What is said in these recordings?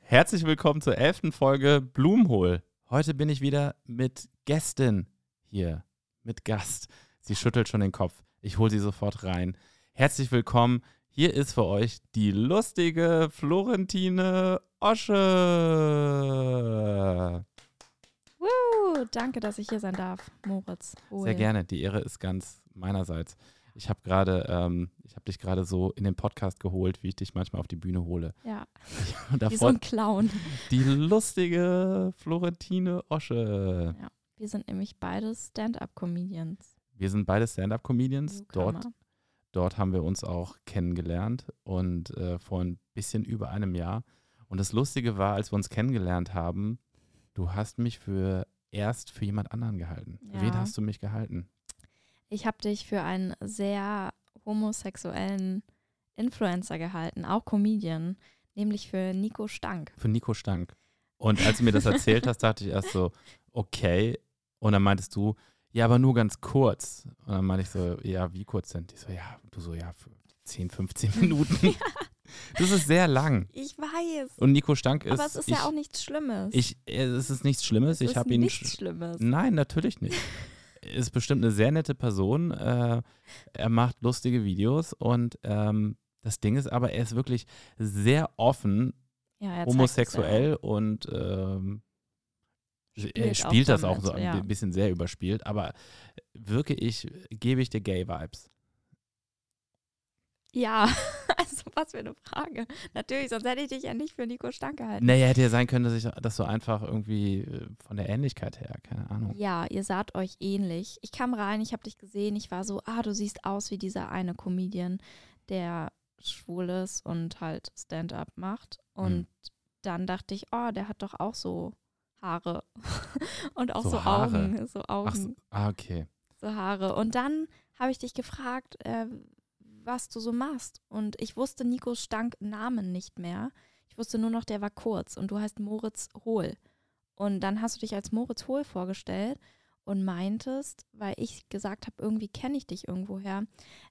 Herzlich willkommen zur elften Folge Blumenhohl. Heute bin ich wieder mit Gästin hier, mit Gast. Sie schüttelt schon den Kopf. Ich hole sie sofort rein. Herzlich willkommen. Hier ist für euch die lustige Florentine Osche. Woo, danke, dass ich hier sein darf, Moritz. Wohl. Sehr gerne. Die Ehre ist ganz meinerseits. Ich habe gerade, ähm, ich habe dich gerade so in den Podcast geholt, wie ich dich manchmal auf die Bühne hole. Ja, wie so ein Clown. die lustige Florentine Osche. Ja, wir sind nämlich beide Stand-up-Comedians. Wir sind beide Stand-up-Comedians. Dort, dort haben wir uns auch kennengelernt und äh, vor ein bisschen über einem Jahr. Und das Lustige war, als wir uns kennengelernt haben, du hast mich für erst für jemand anderen gehalten. Für Wen Ja. hast du mich gehalten? Ich habe dich für einen sehr homosexuellen Influencer gehalten, auch Comedian, nämlich für Nico Stank. Für Nico Stank. Und als du mir das erzählt hast, dachte ich erst so, okay. Und dann meintest du, ja, aber nur ganz kurz. Und dann meinte ich so, ja, wie kurz denn? Die so, ja, du so, ja, für 10, 15 Minuten. Das ist sehr lang. Ich weiß. Und Nico Stank ist. aber es ist ich, ja auch nichts Schlimmes. Ich, äh, es ist nichts Schlimmes. es ich ist habe ihn. nichts sch- Schlimmes. Nein, natürlich nicht. Ist bestimmt eine sehr nette Person. Äh, er macht lustige Videos und ähm, das Ding ist aber, er ist wirklich sehr offen, Ja, homosexuell und ähm, Spielt er spielt das auch so ein ja. bisschen sehr überspielt, aber wirke ich, gebe ich dir Gay-Vibes. Ja, also was für eine Frage. Natürlich, sonst hätte ich dich ja nicht für Nico Stank gehalten. Naja, hätte ja sein können, dass ich das so einfach irgendwie äh, von der Ähnlichkeit her, keine Ahnung. Ja, ihr saht euch ähnlich. Ich kam rein, ich habe dich gesehen, ich war so, ah, du siehst aus wie dieser eine Comedian, der schwul ist und halt Stand-up macht. Und Hm. dann dachte ich, oh, der hat doch auch so Haare und auch So so? Augen, so Ach, Augen, so, ah, okay. so Haare. Und dann habe ich dich gefragt, äh, was du so machst. Und ich wusste Nikos Stank Namen nicht mehr. Ich wusste nur noch, der war kurz und du heißt Moritz Hohl. Und dann hast du dich als Moritz Hohl vorgestellt und meintest, weil ich gesagt habe, irgendwie kenne ich dich irgendwoher,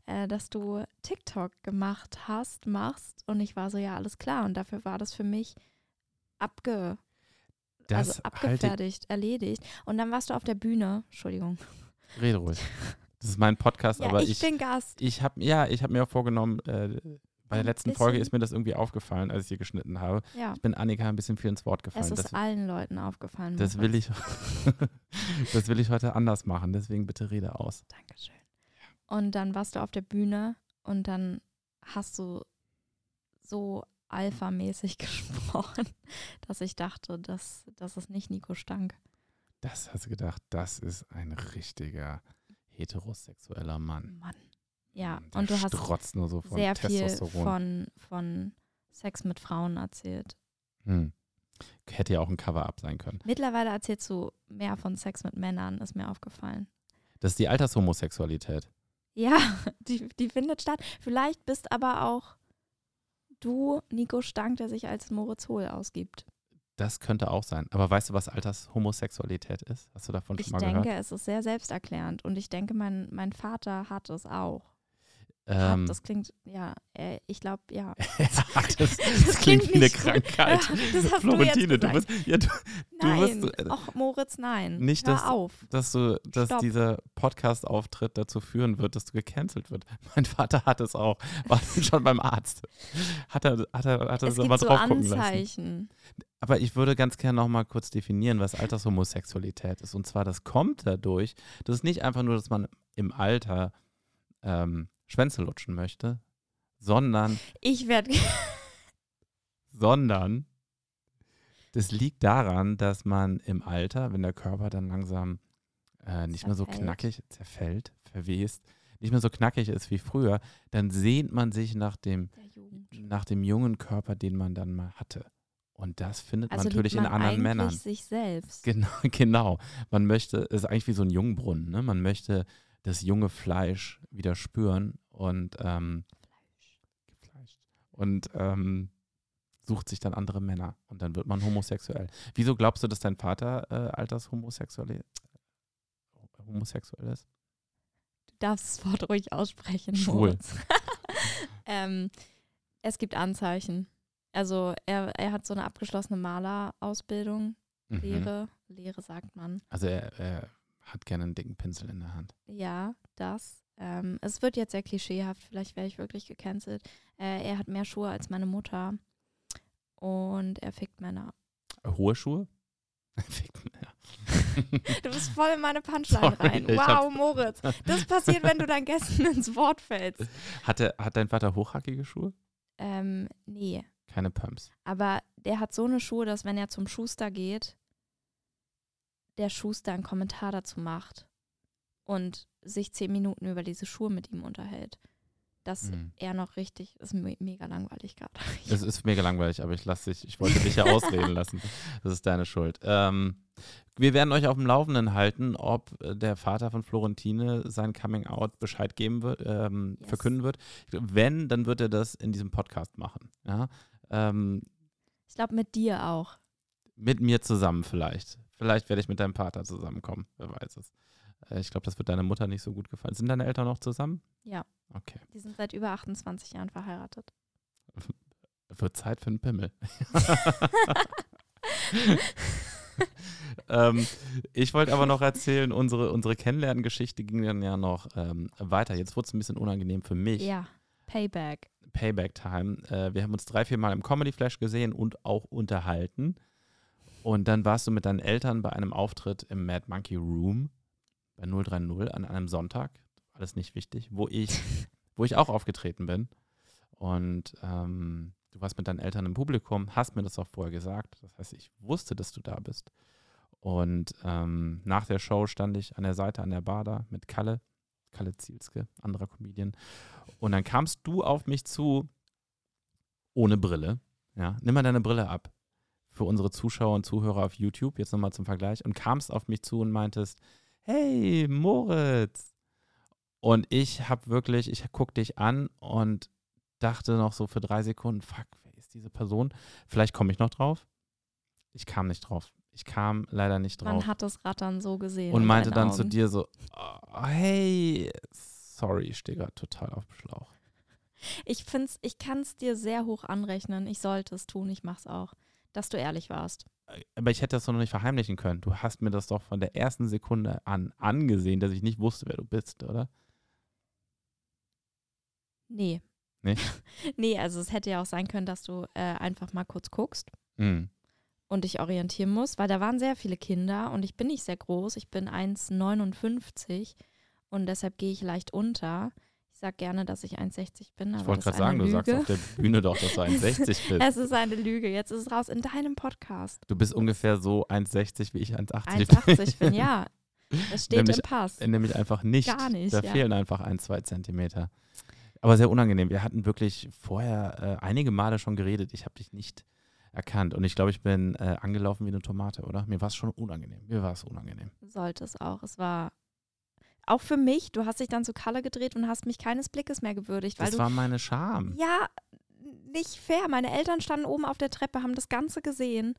äh, dass du TikTok gemacht hast, machst. Und ich war so, ja, alles klar. Und dafür war das für mich abge, Das also abgefertigt, erledigt. Und dann warst du auf der Bühne. Entschuldigung. Rede ruhig. Das ist mein Podcast, Ja, aber ich, ich, bin Gast. ich habe ja, ich habe mir auch vorgenommen, äh, bei der letzten Folge bisschen- ist mir das irgendwie aufgefallen, als ich hier geschnitten habe. Ja. Ich bin Annika ein bisschen viel ins Wort gefallen. Es ist Das, allen Leuten aufgefallen. das will ich, das will ich heute anders machen. Deswegen bitte rede aus. Dankeschön. Und dann warst du auf der Bühne und dann hast du so alphamäßig gesprochen, dass ich dachte, dass das ist nicht Nico Stank. Das hast du gedacht, das ist ein richtiger heterosexueller Mann. Mann. Ja, Der und du hast nur so von sehr viel von, von Sex mit Frauen erzählt. Hm. Hätte ja auch ein Cover-up sein können. Mittlerweile erzählst du mehr von Sex mit Männern, ist mir aufgefallen. Das ist die Altershomosexualität. Ja, die, die findet statt. Vielleicht bist aber auch du Nico Stank, der sich als Moritz Hohl ausgibt. Das könnte auch sein. Aber weißt du, was Altershomosexualität ist? Hast du davon Ich schon mal denke, gehört? es ist sehr selbsterklärend und ich denke, mein, mein Vater hat es auch. Ähm, das klingt, ja, äh, ich glaube, ja. das, das klingt wie eine gut. Krankheit. Das hast Florentine, du du bist, ja, du, du Nein, wirst, äh, ach Moritz, nein. nicht, Hör dass- auf. dass du, dass Stopp. dieser Podcast-Auftritt dazu führen wird, dass du gecancelt wird. Mein Vater hat es auch. War schon beim Arzt. Hat er, hat er, hat er Es so mal so drauf gucken lassen. Aber ich würde ganz gerne noch mal kurz definieren, was Altershomosexualität ist. Und zwar, das kommt dadurch, das ist nicht einfach nur, dass man im Alter ähm, Schwänze lutschen möchte, sondern, Ich werde, sondern das liegt daran, dass man im Alter, wenn der Körper dann langsam äh, nicht mehr so knackig zerfällt, verwest, nicht mehr so knackig ist wie früher, dann sehnt man sich nach dem, nach dem jungen Körper, den man dann mal hatte. Und das findet Also man natürlich liebt in man anderen Männern. sich selbst. Genau, genau. Man möchte, es ist eigentlich wie so ein Jungbrunnen, ne? Man möchte das junge Fleisch wieder spüren und ähm, gefleischt. Und ähm, sucht sich dann andere Männer und dann wird man homosexuell. Wieso glaubst du, dass dein Vater äh, altershomosexuell homosexuell ist? Du darfst das Wort ruhig aussprechen. Schwul. Ähm, es gibt Anzeichen. Also er, er hat so eine abgeschlossene Malerausbildung. Mhm. Lehre, Lehre sagt man. Also er, er hat gerne einen dicken Pinsel in der Hand. Ja, das. Ähm, es wird jetzt sehr klischeehaft, vielleicht werde ich wirklich gecancelt. Äh, er hat mehr Schuhe als meine Mutter. Und er fickt Männer. Hohe Schuhe? Du bist voll in meine Punchline Sorry, rein. Wow, Moritz. Das passiert, wenn du deinen Gästen ins Wort fällst. hat, er, hat dein Vater hochhackige Schuhe? Ähm, nee. Keine Pumps. Aber der hat so eine Schuhe, dass wenn er zum Schuster geht, der Schuster einen Kommentar dazu macht und sich zehn Minuten über diese Schuhe mit ihm unterhält. Dass Mhm. er noch richtig, ist me mega langweilig gerade. Es ist mega langweilig, aber ich lasse dich, ich wollte dich ja ausreden lassen. Das ist deine Schuld. Ähm, wir werden euch auf dem Laufenden halten, ob der Vater von Florentine sein Coming Out Bescheid geben wird, ähm, Yes. verkünden wird. Wenn, dann wird er das in diesem Podcast machen. Ja? Ähm, Ich glaube, mit dir auch. mit mir zusammen vielleicht. Vielleicht werde ich mit deinem Vater zusammenkommen, wer weiß es. Äh, ich glaube, das wird deiner Mutter nicht so gut gefallen. Sind deine Eltern noch zusammen? Ja. Okay. Die sind seit über 28 Jahren verheiratet. Wird Zeit für einen Pimmel. ähm, ich wollte aber noch erzählen, unsere, unsere Kennenlerngeschichte ging dann ja noch ähm, weiter. Jetzt wurde es ein bisschen unangenehm für mich. Ja. Payback. Payback-Time. Äh, wir haben uns drei, vier Mal im Comedy Flash gesehen und auch unterhalten. Und dann warst du mit deinen Eltern bei einem Auftritt im Mad Monkey Room bei 030 an einem Sonntag. Alles nicht wichtig, wo ich, wo ich auch aufgetreten bin. Und ähm, du warst mit deinen Eltern im Publikum, hast mir das auch vorher gesagt. Das heißt, ich wusste, dass du da bist. Und ähm, nach der Show stand ich an der Seite an der Bar da mit Kalle, Kalle Zielske, anderer Comedian. Und dann kamst du auf mich zu, ohne Brille. Ja, nimm mal deine Brille ab. Für unsere Zuschauer und Zuhörer auf YouTube, jetzt nochmal zum Vergleich. Und kamst auf mich zu und meintest, hey, Moritz. Und ich habe wirklich, ich guck dich an und dachte noch so für drei Sekunden, fuck, wer ist diese Person? Vielleicht komme ich noch drauf. Ich kam nicht drauf. Ich kam leider nicht drauf Man hat das Rattern so gesehen. und in meinte dann zu Augen. dir so, oh, hey, sorry, ich stehe gerade total auf dem Schlauch. Ich find's, ich kann es dir sehr hoch anrechnen. Ich sollte es tun, ich mach's auch. Dass du ehrlich warst. Aber ich hätte das doch noch nicht verheimlichen können. Du hast mir das doch von der ersten Sekunde an angesehen, dass ich nicht wusste, wer du bist, oder? Nee. Nee? nee, also es hätte ja auch sein können, dass du äh, einfach mal kurz guckst Mhm. und dich orientieren musst, weil da waren sehr viele Kinder und ich bin nicht sehr groß. Ich bin 1,59 und deshalb gehe ich leicht unter. Ich sag gerne, dass ich 1,60 bin, Ich wollte gerade sagen, eine du sagst Lüge. auf der Bühne doch, dass du 1,60 bist. Es ist eine Lüge. Jetzt ist es raus in deinem Podcast. Du bist ungefähr so 1,60 wie ich 1,80 1,80 bin, ja. Das steht Nämlich- im Pass. bin. Nämlich einfach nicht. Gar nicht, Da ja. fehlen einfach ein, zwei Zentimeter. Aber sehr unangenehm. Wir hatten wirklich vorher äh, einige Male schon geredet. Ich habe dich nicht erkannt. Und ich glaube, ich bin äh, angelaufen wie eine Tomate, oder? Mir war es schon unangenehm. Mir war es unangenehm. Sollte es auch. Es war auch für mich, du hast dich dann zu Kalle gedreht und hast mich keines Blickes mehr gewürdigt, weil Das du. war meine Scham. Ja, nicht fair. Meine Eltern standen oben auf der Treppe, haben das Ganze gesehen.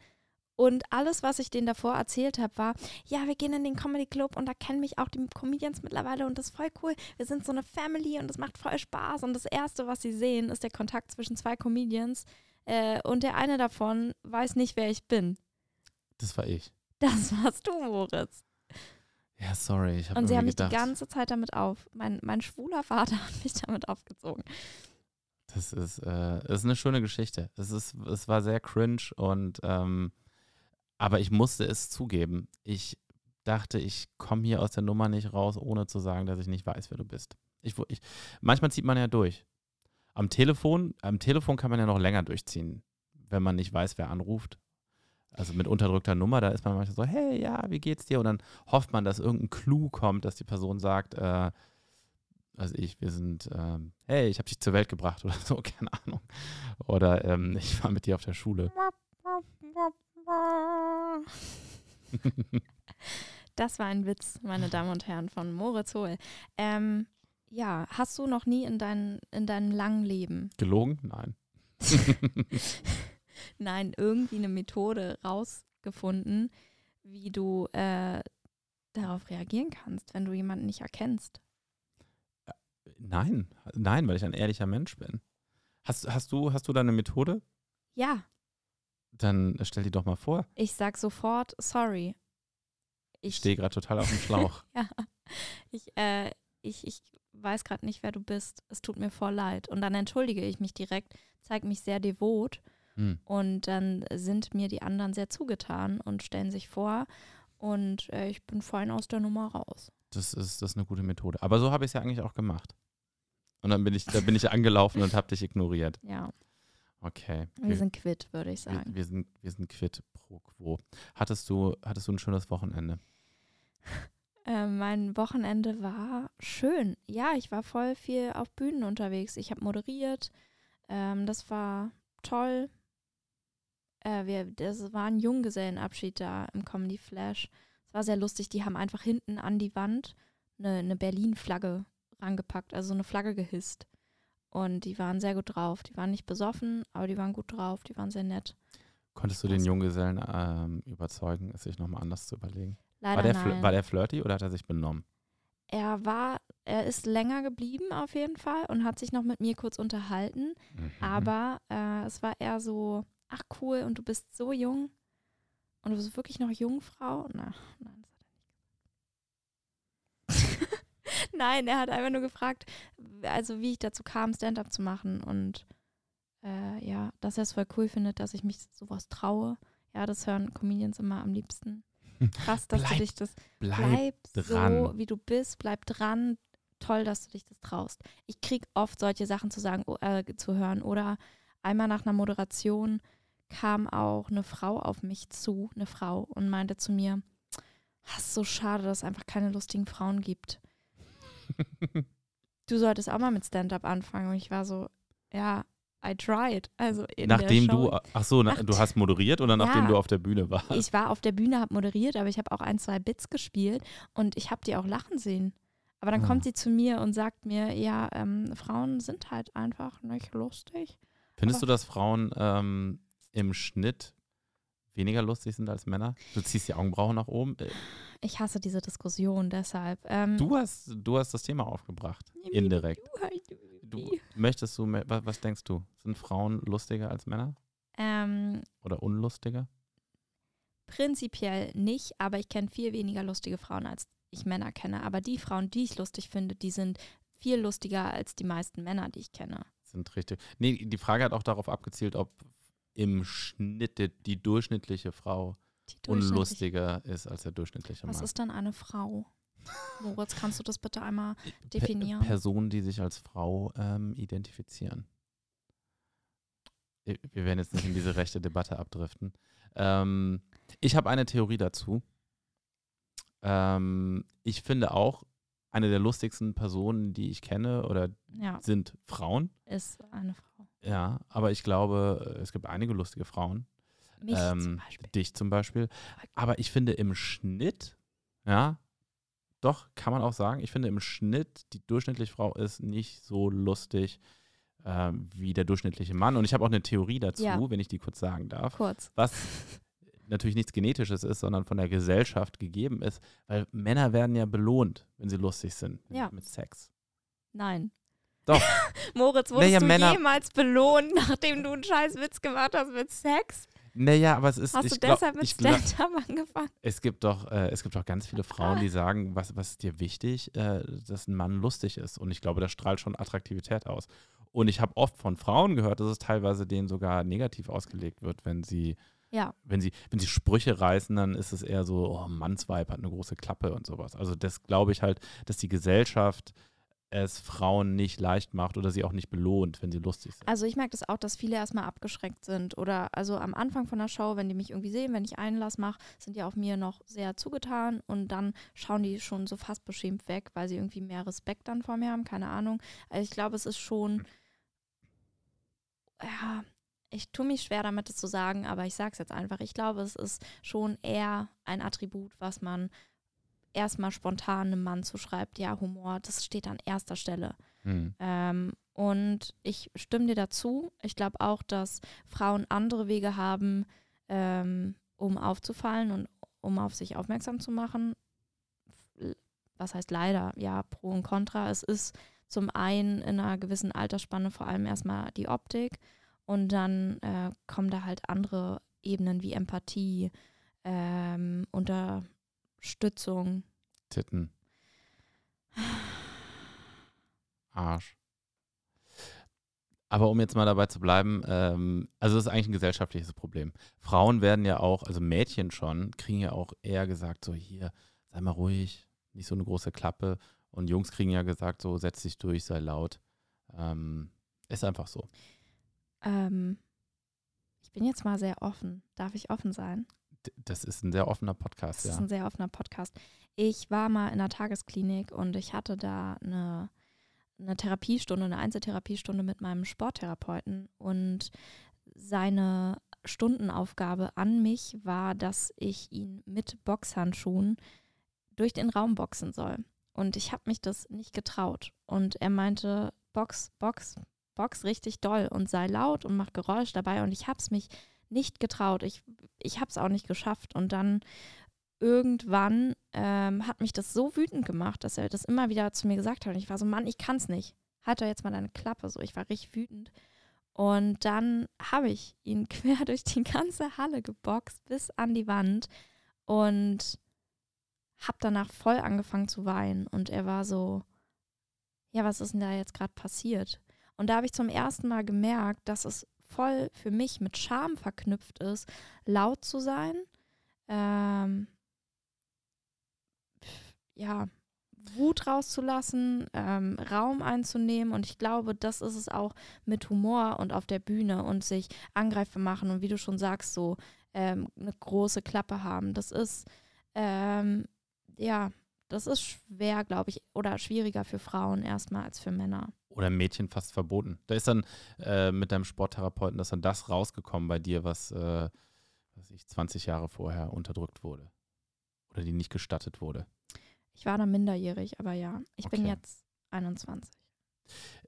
Und alles, was ich denen davor erzählt habe, war, ja, wir gehen in den Comedy Club und da kennen mich auch die Comedians mittlerweile und das ist voll cool. Wir sind so eine Family und das macht voll Spaß. Und das Erste, was sie sehen, ist der Kontakt zwischen zwei Comedians. Äh, und der eine davon weiß nicht, wer ich bin. Das war ich. Das warst du, Moritz. Ja, sorry. Ich habe Und sie haben mich die ganze Zeit damit auf. Mein, mein schwuler Vater hat mich damit aufgezogen. das ist, äh, das ist eine schöne Geschichte. Es, ist, es war sehr cringe und ähm, aber ich musste es zugeben. Ich dachte, ich komme hier aus der Nummer nicht raus, ohne zu sagen, dass ich nicht weiß, wer du bist. Ich, ich, manchmal zieht man ja durch. Am Telefon, am Telefon kann man ja noch länger durchziehen, wenn man nicht weiß, wer anruft. Also mit unterdrückter Nummer, da ist man manchmal so, hey, ja, wie geht's dir? Und dann hofft man, dass irgendein Clou kommt, dass die Person sagt, äh, also ich, wir sind, ähm, hey, ich habe dich zur Welt gebracht oder so, keine Ahnung. Oder ähm, ich war mit dir auf der Schule. Das war ein Witz, meine Damen und Herren, von Moritz Hohl. Ähm, ja, hast du noch nie in, dein, in deinem langen Leben, Gelogen? Nein. Nein, irgendwie eine Methode rausgefunden, wie du äh, darauf reagieren kannst, wenn du jemanden nicht erkennst? Nein, nein, weil ich ein ehrlicher Mensch bin. Hast, hast, du, hast du da eine Methode? Ja, Dann stell die doch mal vor. ich sag sofort sorry. Ich Ich, stehe gerade total auf dem Schlauch. ja, ich, äh, ich, ich weiß gerade nicht, wer du bist. Es tut mir voll leid. Und dann entschuldige ich mich direkt, zeige mich sehr devot Hm. und dann sind mir die anderen sehr zugetan und stellen sich vor und äh, ich bin fein aus der Nummer raus. Das ist, das ist eine gute Methode. Aber so habe ich es ja eigentlich auch gemacht. Und dann bin ich, da bin ich angelaufen und habe dich ignoriert. Ja, Okay. wir sind quitt, würde ich wir, sagen. wir, sind, wir sind quitt pro quo. Hattest du, hattest du ein schönes Wochenende? Äh, mein Wochenende war schön. Ja, ich war voll viel auf Bühnen unterwegs. Ich habe moderiert. Ähm, das war toll. Äh, wir, das war ein Junggesellenabschied da im Comedy Flash. Es war sehr lustig. Die haben einfach hinten an die Wand eine, eine Berlin-Flagge rangepackt, also so eine Flagge gehisst. Und die waren sehr gut drauf. Die waren nicht besoffen, aber die waren gut drauf. Die waren sehr nett. Konntest du den Junggesellen ähm, überzeugen, es sich nochmal anders zu überlegen? Leider War der, nein. war der flirty oder hat er sich benommen? er war, er ist länger geblieben auf jeden Fall und hat sich noch mit mir kurz unterhalten. Mhm. Aber äh, es war eher so, ach cool, und du bist so jung. Und du bist wirklich noch Jungfrau? Na, nein, das hat er nicht gesagt. nein, er hat einfach nur gefragt, also wie ich dazu kam, Stand-up zu machen. Und äh, ja, dass er es voll cool findet, dass ich mich sowas traue. Ja, das hören Comedians immer am liebsten. Krass, dass Bleib du dich das Bleib. bleib dran. so, wie du bist, bleib dran. Toll, dass du dich das traust. Ich krieg oft solche Sachen zu sagen, o- äh, zu hören. Oder einmal nach einer Moderation kam auch eine Frau auf mich zu, eine Frau, und meinte zu mir, "Ah, ist so schade, dass es einfach keine lustigen Frauen gibt. Du solltest auch mal mit Stand-up anfangen. Und ich war so, ja, I tried. Also nachdem du, ach so, na, Nach- du hast moderiert oder nachdem Ja. du auf der Bühne warst? Ich war auf der Bühne, habe moderiert, aber ich habe auch ein, zwei Bits gespielt und ich habe die auch lachen sehen. Aber dann Ah. kommt sie zu mir und sagt mir, ja, ähm, Frauen sind halt einfach nicht lustig. Findest du, aber- dass Frauen ähm, im Schnitt weniger lustig sind als Männer? Du ziehst die Augenbrauen nach oben. Äh, Ich hasse diese Diskussion deshalb. Ähm, Du hast, du hast das Thema aufgebracht. Indirekt. Du, möchtest du, was, was denkst du? Sind Frauen lustiger als Männer ähm, oder unlustiger? prinzipiell nicht, aber ich kenne viel weniger lustige Frauen, als ich Männer kenne. Aber die Frauen, die ich lustig finde, die sind viel lustiger als die meisten Männer, die ich kenne. Sind richtig. Nee, die Frage hat auch darauf abgezielt, ob im Schnitt die, die durchschnittliche Frau Die durchschnittlich- unlustiger ist als der durchschnittliche Was Mann. ist dann eine Frau? Moritz, kannst du das bitte einmal definieren? Personen, die sich als Frau ähm, identifizieren. I- Wir werden jetzt nicht in diese rechte Debatte abdriften. Ähm, ich habe eine Theorie dazu. Ähm, ich finde auch, eine der lustigsten Personen, die ich kenne, oder Ja, sind Frauen. ist eine Frau. Ja, aber ich glaube, es gibt einige lustige Frauen. Mich zum Ähm, Beispiel. Dich zum Beispiel. Aber ich finde im Schnitt, ja, doch, kann man auch sagen, ich finde im Schnitt, die durchschnittliche Frau ist nicht so lustig ähm, wie der durchschnittliche Mann. Und ich habe auch eine Theorie dazu, Ja. wenn ich die kurz sagen darf, Kurz. was natürlich nichts Genetisches ist, sondern von der Gesellschaft gegeben ist, weil Männer werden ja belohnt, wenn sie lustig sind Ja. mit Sex. Nein. Doch. Moritz, wurdest Naja, du Männer- jemals belohnt, nachdem du einen scheiß Witz gemacht hast mit Sex? Naja, aber es ist. Hast du glaub- deshalb mit Stand-up angefangen? Es gibt doch, äh, es gibt doch ganz viele Frauen, die sagen, was, was ist dir wichtig, äh, dass ein Mann lustig ist. Und ich glaube, das strahlt schon Attraktivität aus. Und ich habe oft von Frauen gehört, dass es teilweise denen sogar negativ ausgelegt wird, wenn sie, Ja, wenn sie, wenn sie Sprüche reißen, dann ist es eher so, oh, Mannsweib hat eine große Klappe und sowas. Also das glaube ich halt, dass die Gesellschaft es Frauen nicht leicht macht oder sie auch nicht belohnt, wenn sie lustig sind. also ich merke das auch, dass viele erstmal abgeschreckt sind. Oder also am Anfang von der Show, wenn die mich irgendwie sehen, wenn ich Einlass mache, sind die auf mir noch sehr zugetan und dann schauen die schon so fast beschämt weg, weil sie irgendwie mehr Respekt dann vor mir haben, keine Ahnung. Also ich glaube, es ist schon, ja, ich tue mich schwer damit, das zu sagen, aber ich sage es jetzt einfach. Ich glaube, es ist schon eher ein Attribut, was man erstmal spontan einem Mann zuschreibt. Ja, Humor, das steht an erster Stelle. Hm. Ähm, und ich stimme dir dazu. Ich glaube auch, dass Frauen andere Wege haben, ähm, um aufzufallen und um auf sich aufmerksam zu machen. Was heißt leider? Ja, Pro und Contra. Es ist zum einen in einer gewissen Altersspanne vor allem erstmal die Optik Und dann äh, kommen da halt andere Ebenen wie Empathie, ähm, Unterstützung. Titten. Arsch. Aber um jetzt mal dabei zu bleiben, ähm, also das ist eigentlich ein gesellschaftliches Problem. Frauen werden ja auch, also Mädchen schon, kriegen ja auch eher gesagt, so hier, sei mal ruhig, nicht so eine große Klappe. Und Jungs kriegen ja gesagt, so setz dich durch, sei laut. Ähm, ist einfach so. Ähm, ich bin jetzt mal sehr offen. Darf ich offen sein? Das ist ein sehr offener Podcast, Das ja. ist ein sehr offener Podcast. Ich war mal in einer Tagesklinik und ich hatte da eine, eine Therapiestunde, eine Einzeltherapiestunde mit meinem Sporttherapeuten und seine Stundenaufgabe an mich war, dass ich ihn mit Boxhandschuhen durch den Raum boxen soll. Und ich habe mich das nicht getraut. Und er meinte, Box, Box, Box richtig doll und sei laut und mach Geräusch dabei. Und ich habe es mich nicht getraut. Ich, ich habe auch nicht geschafft. Und dann irgendwann ähm, hat mich das so wütend gemacht, dass er das immer wieder zu mir gesagt hat. Und ich war so, Mann, ich kann es nicht. Halt doch jetzt mal deine Klappe. So, ich war richtig wütend. Und dann habe ich ihn quer durch die ganze Halle geboxt bis an die Wand und habe danach voll angefangen zu weinen. Und er war so, ja, was ist denn da jetzt gerade passiert? Und da habe ich zum ersten Mal gemerkt, dass es voll für mich mit Scham verknüpft ist, laut zu sein. Ähm, ja, Wut rauszulassen, ähm, Raum einzunehmen. Und ich glaube, das ist es auch mit Humor und auf der Bühne und sich angreifbar machen und wie du schon sagst, so ähm, eine große Klappe haben. Das ist, ähm, ja, das ist schwer, glaube ich, oder schwieriger für Frauen erstmal als für Männer. Oder Mädchen fast verboten. Da ist dann äh, mit deinem Sporttherapeuten, dass dann das rausgekommen bei dir, was, äh, was ich 20 Jahre vorher unterdrückt wurde. Oder die nicht gestattet wurde. Ich war da minderjährig, aber ja, ich bin Okay. jetzt 21.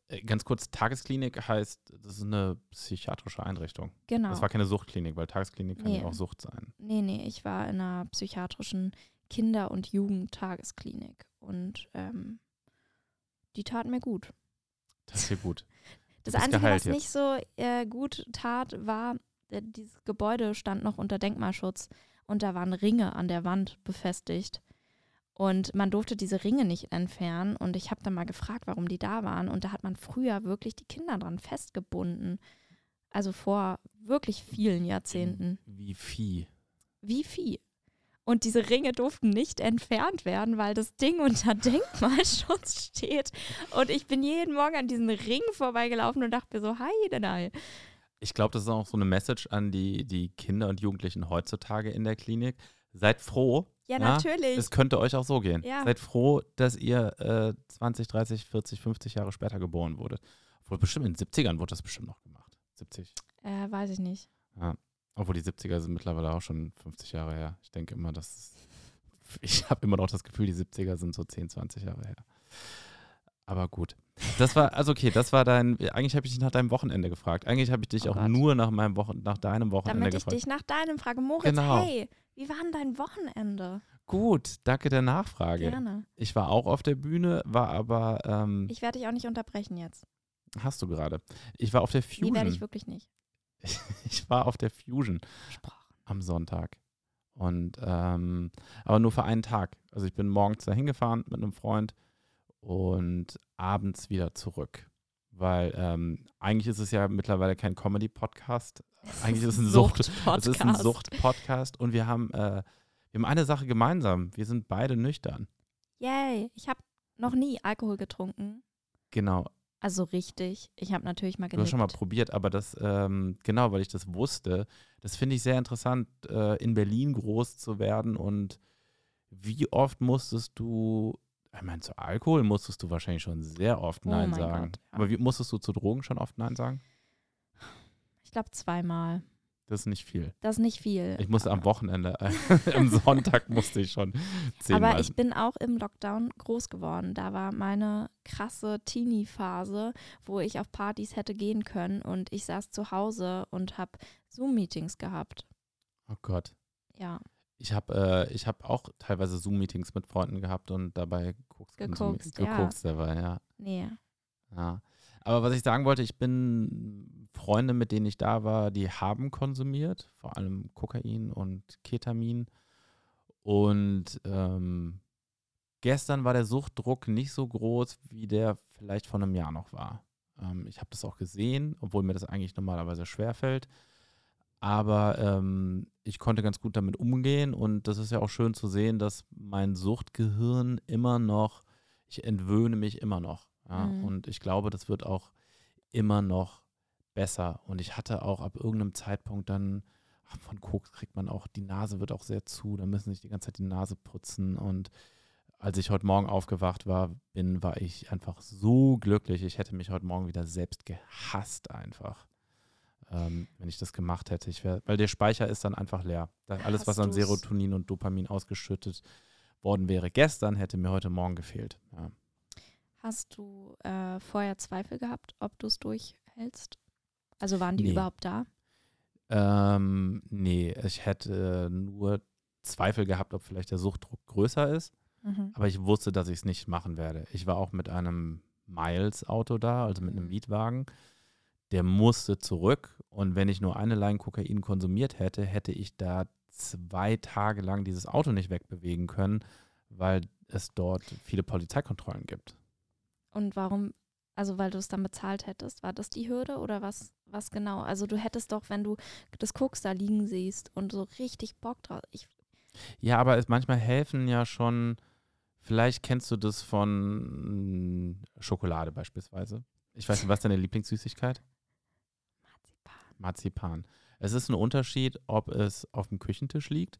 Äh, ganz kurz, Tagesklinik heißt, das ist eine psychiatrische Einrichtung. Genau. Das war keine Suchtklinik, weil Tagesklinik kann Nee. ja auch Sucht sein. Nee, nee, ich war in einer psychiatrischen Kinder- und Jugendtagesklinik und ähm, die tat mir gut. Das ist hier gut. Das Einzige, was nicht so äh, gut tat, war, äh, dieses Gebäude stand noch unter Denkmalschutz und da waren Ringe an der Wand befestigt. Und man durfte diese Ringe nicht entfernen. Und ich habe dann mal gefragt, warum die da waren. Und da hat man früher wirklich die Kinder dran festgebunden. Also vor wirklich vielen Jahrzehnten. Wie Vieh. Wie Vieh. Und diese Ringe durften nicht entfernt werden, weil das Ding unter Denkmalschutz steht. Und ich bin jeden Morgen an diesen Ring vorbeigelaufen und dachte mir so, Heidenei. Ich glaube, das ist auch so eine Message an die, die Kinder und Jugendlichen heutzutage in der Klinik. Seid froh. Ja, Ja, natürlich. Es könnte euch auch so gehen. Ja. Seid froh, dass ihr äh, 20, 30, 40, 50 Jahre später geboren wurdet. Obwohl bestimmt in den 70ern wurde das bestimmt noch gemacht. 70. Äh, weiß ich nicht. Obwohl die 70er sind mittlerweile auch schon 50 Jahre her. Ich denke immer, dass. Ich habe immer noch das Gefühl, die 70er sind so 10, 20 Jahre her. Aber gut. Das war, also okay, das war dein. Eigentlich habe ich dich nach deinem Wochenende gefragt. Eigentlich habe ich dich Oh auch Gott. nur nach meinem Wochen, nach deinem Wochenende Damit ich gefragt. dich nach deinem frage, Moritz, Genau. hey, wie war denn dein Wochenende? Gut, danke der Nachfrage. Gerne. Ich war auch auf der Bühne, war aber. Ähm, Ich werde dich auch nicht unterbrechen jetzt. hast du gerade. Ich war auf der Nee, werde ich Fusion. wirklich nicht. Ich war auf der Fusion Versprochen. am Sonntag. Und ähm, aber nur für einen Tag. Also ich bin morgens dahin gefahren mit einem Freund und abends wieder zurück. Weil ähm, eigentlich ist es ja mittlerweile kein Comedy-Podcast. Eigentlich ist es ein Sucht, es ist ein Sucht-Podcast. Sucht-Podcast und wir haben, äh, wir haben eine Sache gemeinsam. Wir sind beide nüchtern. Yay, ich habe noch nie Alkohol getrunken. Genau. Also richtig. Ich habe natürlich mal Du hast genickt. schon mal probiert, aber das, ähm, genau, weil ich das wusste, das finde ich sehr interessant, äh, in Berlin groß zu werden und wie oft musstest du, ich meine, zu Alkohol musstest du wahrscheinlich schon sehr oft Oh Nein mein sagen. Gott, ja. Aber wie musstest du zu Drogen schon oft Nein sagen? Ich glaube zweimal. Das ist nicht viel. Das ist nicht viel. Ich musste am Wochenende, äh, am Sonntag musste ich schon zehnmal. Aber ich bin auch im Lockdown groß geworden. Da war meine krasse Teenie-Phase, wo ich auf Partys hätte gehen können und ich saß zu Hause und habe Zoom-Meetings gehabt. oh Gott. Ja, Ich habe äh, ich hab auch teilweise Zoom-Meetings mit Freunden gehabt und dabei konsumiert- Gekokst, ja. gekokst dabei, ja. nee. Ja. Aber was ich sagen wollte, ich bin Freunde, mit denen ich da war, die haben konsumiert, vor allem Kokain und Ketamin. Und ähm, gestern war der Suchtdruck nicht so groß, wie der vielleicht vor einem Jahr noch war. Ähm, ich habe das auch gesehen, obwohl mir das eigentlich normalerweise schwerfällt. Aber ähm, ich konnte ganz gut damit umgehen und das ist ja auch schön zu sehen, dass mein Suchtgehirn immer noch, ich entwöhne mich immer noch. Ja? Mhm. Und ich glaube, das wird auch immer noch besser. Und ich hatte auch ab irgendeinem Zeitpunkt dann, ach, von Koks kriegt man auch, die Nase wird auch sehr zu, da müssen sich die ganze Zeit die Nase putzen. Und als ich heute Morgen aufgewacht war, bin, war ich einfach so glücklich. Ich hätte mich heute Morgen wieder selbst gehasst einfach ähm, wenn ich das gemacht hätte. Ich wär, weil der Speicher ist dann einfach leer. Das, alles, was an Serotonin und Dopamin ausgeschüttet worden wäre gestern, hätte mir heute Morgen gefehlt. Ja. Hast du äh, vorher Zweifel gehabt, ob du es durchhältst? Also waren die nee. überhaupt da? Ähm, nee, ich hätte nur Zweifel gehabt, ob vielleicht der Suchtdruck größer ist. Mhm. Aber ich wusste, dass ich es nicht machen werde. Ich war auch mit einem Miles-Auto da, also mit einem mhm. Mietwagen der musste zurück. Und wenn ich nur eine Line Kokain konsumiert hätte, hätte ich da zwei Tage lang dieses Auto nicht wegbewegen können, weil es dort viele Polizeikontrollen gibt. Und warum, also weil du es dann bezahlt hättest, war das die Hürde oder was, was genau? Also du hättest doch, wenn du das Koks da liegen siehst und so richtig Bock drauf. Ich, ja, aber es, manchmal helfen ja schon, vielleicht kennst du das von Schokolade beispielsweise. Ich weiß nicht, was ist deine Lieblingssüßigkeit? Marzipan. Es ist ein Unterschied, ob es auf dem Küchentisch liegt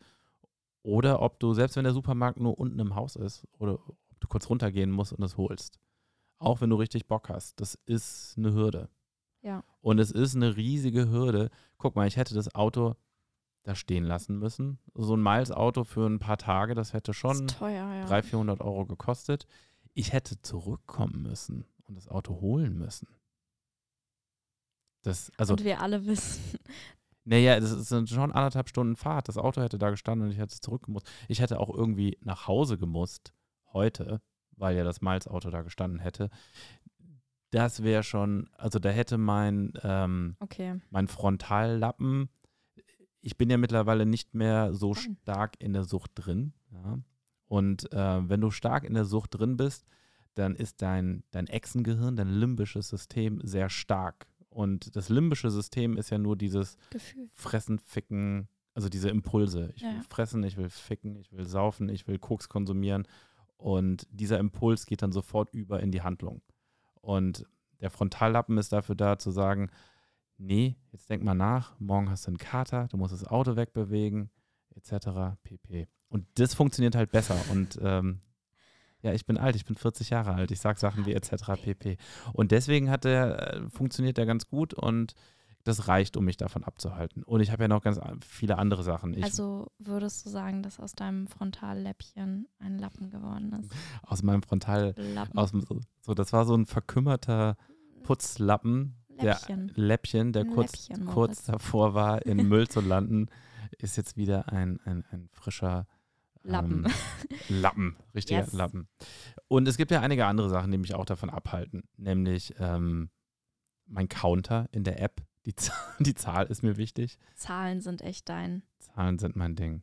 oder ob du, selbst wenn der Supermarkt nur unten im Haus ist, oder ob du kurz runtergehen musst und es holst. Auch wenn du richtig Bock hast. Das ist eine Hürde. Ja. Und es ist eine riesige Hürde. Guck mal, ich hätte das Auto da stehen lassen müssen. So ein Miles-Auto für ein paar Tage, das hätte schon das teuer, ja. 300, 400 Euro gekostet. Ich hätte zurückkommen müssen und das Auto holen müssen. Das, also, und wir alle wissen. Naja, das sind schon anderthalb Stunden Fahrt. Das Auto hätte da gestanden und ich hätte zurückgemusst. Ich hätte auch irgendwie nach Hause gemusst heute, weil ja das Miles-Auto da gestanden hätte. Das wäre schon, also da hätte mein, ähm, okay. mein Frontallappen, ich bin ja mittlerweile nicht mehr so stark in der Sucht drin. Ja. Und äh, wenn du stark in der Sucht drin bist, dann ist dein, dein Echsengehirn, dein limbisches System sehr stark. Und das limbische System ist ja nur dieses Gefühl. Fressen, Ficken, also diese Impulse. Ich will fressen, ich will ficken, ich will saufen, ich will Koks konsumieren. Und dieser Impuls geht dann sofort über in die Handlung. Und der Frontallappen ist dafür da zu sagen, nee, jetzt denk mal nach, morgen hast du einen Kater, du musst das Auto wegbewegen, etc. pp. Und das funktioniert halt besser. Und ähm, ja, ich bin alt, ich bin 40 Jahre alt. Ich sage Sachen wie etc. pp. Und deswegen hat der, äh, funktioniert der ganz gut und das reicht, um mich davon abzuhalten. Und ich habe ja noch ganz viele andere Sachen. Ich, also würdest du sagen, dass aus deinem Frontalläppchen ein Lappen geworden ist? Aus meinem Frontal, aus, so, das war so ein verkümmerter Putzlappen, Läppchen. der Läppchen, der kurz, Läppchen, kurz davor war, in Müll zu landen, ist jetzt wieder ein, ein, ein frischer Lappen. Ähm, Lappen, richtiger yes. Lappen. Und es gibt ja einige andere Sachen, die mich auch davon abhalten, nämlich ähm, mein Counter in der App. Die, die Zahl ist mir wichtig. Zahlen sind echt dein. Zahlen sind mein Ding.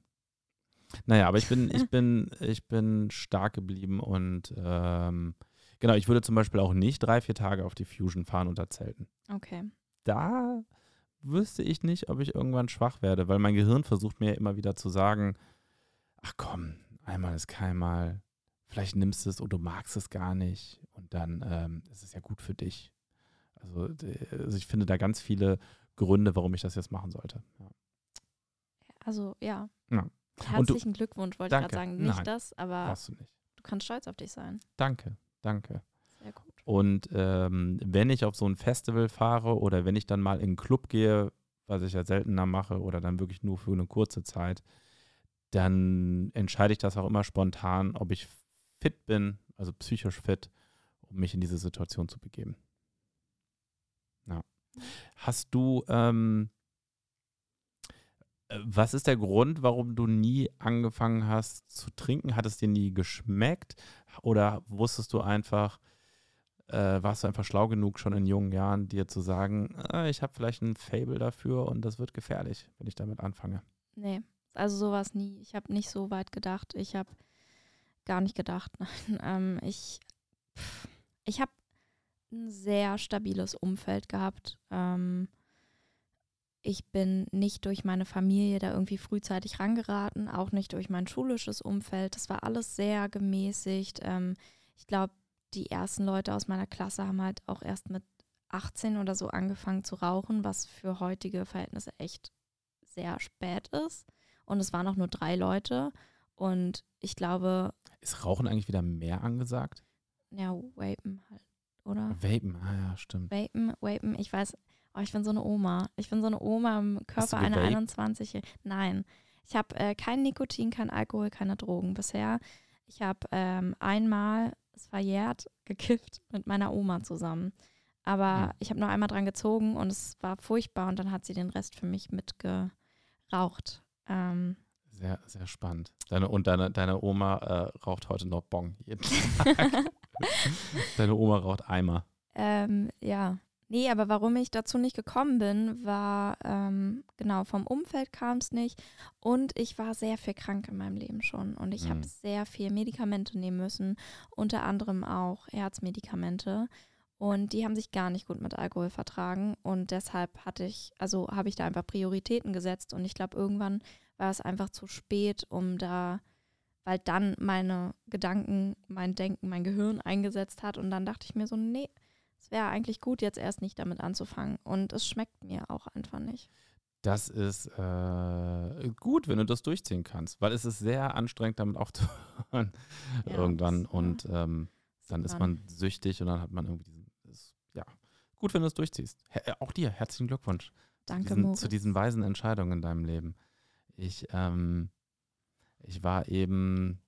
Naja, aber ich bin, ich bin, ich bin stark geblieben und ähm, genau, ich würde zum Beispiel auch nicht drei, vier Tage auf die Fusion fahren unter Zelten. Okay. Da wüsste ich nicht, ob ich irgendwann schwach werde, weil mein Gehirn versucht mir immer wieder zu sagen, ach komm, einmal ist keinmal, vielleicht nimmst du es und du magst es gar nicht und dann ähm, ist es ja gut für dich. Also, also, ich finde da ganz viele Gründe, warum ich das jetzt machen sollte. Ja. Also ja. ja. Herzlichen du, Glückwunsch, wollte danke. ich gerade sagen. Nicht Nein, das, aber du, du kannst stolz auf dich sein. Danke, danke. Sehr gut. Und ähm, wenn ich auf so ein Festival fahre oder wenn ich dann mal in einen Club gehe, was ich ja seltener mache oder dann wirklich nur für eine kurze Zeit, dann entscheide ich das auch immer spontan, ob ich fit bin, also psychisch fit, um mich in diese Situation zu begeben. Hast du, ähm, äh, was ist der Grund, warum du nie angefangen hast zu trinken? Hat es dir nie geschmeckt? Oder wusstest du einfach, äh, warst du einfach schlau genug, schon in jungen Jahren dir zu sagen, äh, ich habe vielleicht ein Fable dafür und das wird gefährlich, wenn ich damit anfange? Nee, also sowas nie. Ich habe nicht so weit gedacht. Ich habe gar nicht gedacht. Nein, ähm, ich ich habe ein sehr stabiles Umfeld gehabt. Ähm, ich bin nicht durch meine Familie da irgendwie frühzeitig rangeraten, auch nicht durch mein schulisches Umfeld. Das war alles sehr gemäßigt. Ähm, ich glaube, die ersten Leute aus meiner Klasse haben halt auch erst mit 18 oder so angefangen zu rauchen, was für heutige Verhältnisse echt sehr spät ist. Und es waren auch nur drei Leute. Und ich glaube. Ist Rauchen eigentlich wieder mehr angesagt? Ja, Vapen halt, oder? Vapen, ah ja, stimmt. Vapen, Vapen, ich weiß, oh, ich bin so eine Oma. Ich bin so eine Oma im Körper einer 21 Nein, ich habe äh, kein Nikotin, kein Alkohol, keine Drogen bisher. Ich habe ähm, einmal, es verjährt, gekifft mit meiner Oma zusammen. Aber mhm. ich habe nur einmal dran gezogen und es war furchtbar und dann hat sie den Rest für mich mitgeraucht. Ähm, sehr, sehr spannend. Deine, und deine, deine Oma äh, raucht heute noch Bong jeden Tag. deine Oma raucht Eimer. Ähm, ja. Nee, aber warum ich dazu nicht gekommen bin, war, ähm, genau, vom Umfeld kam es nicht. Und ich war sehr viel krank in meinem Leben schon. Und ich mhm. habe sehr viel Medikamente nehmen müssen, unter anderem auch Herzmedikamente. Und die haben sich gar nicht gut mit Alkohol vertragen. Und deshalb hatte ich, also habe ich da einfach Prioritäten gesetzt. Und ich glaube, irgendwann war es einfach zu spät, um da, weil dann meine Gedanken, mein Denken, mein Gehirn eingesetzt hat. Und dann dachte ich mir so, nee, es wäre eigentlich gut, jetzt erst nicht damit anzufangen. Und es schmeckt mir auch einfach nicht. Das ist äh, gut, wenn du das durchziehen kannst, weil es ist sehr anstrengend, damit aufzuhören ja, irgendwann. Das, und ähm, dann ist man süchtig und dann hat man irgendwie diesen ja, gut, wenn du es durchziehst. Her äh, auch dir, herzlichen Glückwunsch. Danke, zu diesen, Moritz. zu diesen weisen Entscheidungen in deinem Leben. Ich, ähm, ich war eben,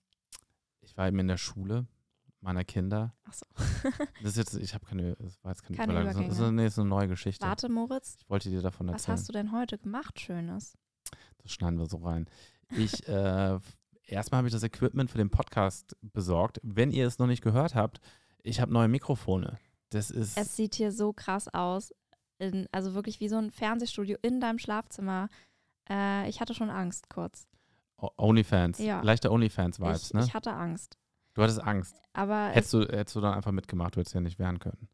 ich war eben in der Schule meiner Kinder. Ach so. das ist jetzt, ich habe keine, das war jetzt keine, keine Übergänge. Das ist, nee, ist eine neue Geschichte. Warte, Moritz. Ich wollte dir davon erzählen. Was hast du denn heute gemacht, Schönes? Das schneiden wir so rein. Ich, äh, erstmal habe ich das Equipment für den Podcast besorgt. Wenn ihr es noch nicht gehört habt, ich habe neue Mikrofone. Das ist. Es sieht hier so krass aus. In, also wirklich wie so ein Fernsehstudio in deinem Schlafzimmer. Äh, ich hatte schon Angst kurz. Onlyfans. Ja. Leichte Onlyfans-Vibes, ne? Ich hatte Angst. Du hattest Angst. Aber hättest du, hättest du dann einfach mitgemacht, du hättest ja nicht wehren können.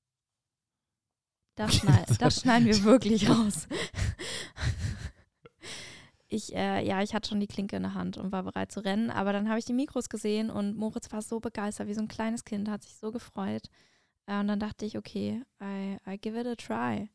Das, schneid, das schneiden wir wirklich raus. ich, äh, ja, ich hatte schon die Klinke in der Hand und war bereit zu rennen, aber dann habe ich die Mikros gesehen und Moritz war so begeistert, wie so ein kleines Kind, hat sich so gefreut. Äh, und dann dachte ich, okay, I, I give it a try.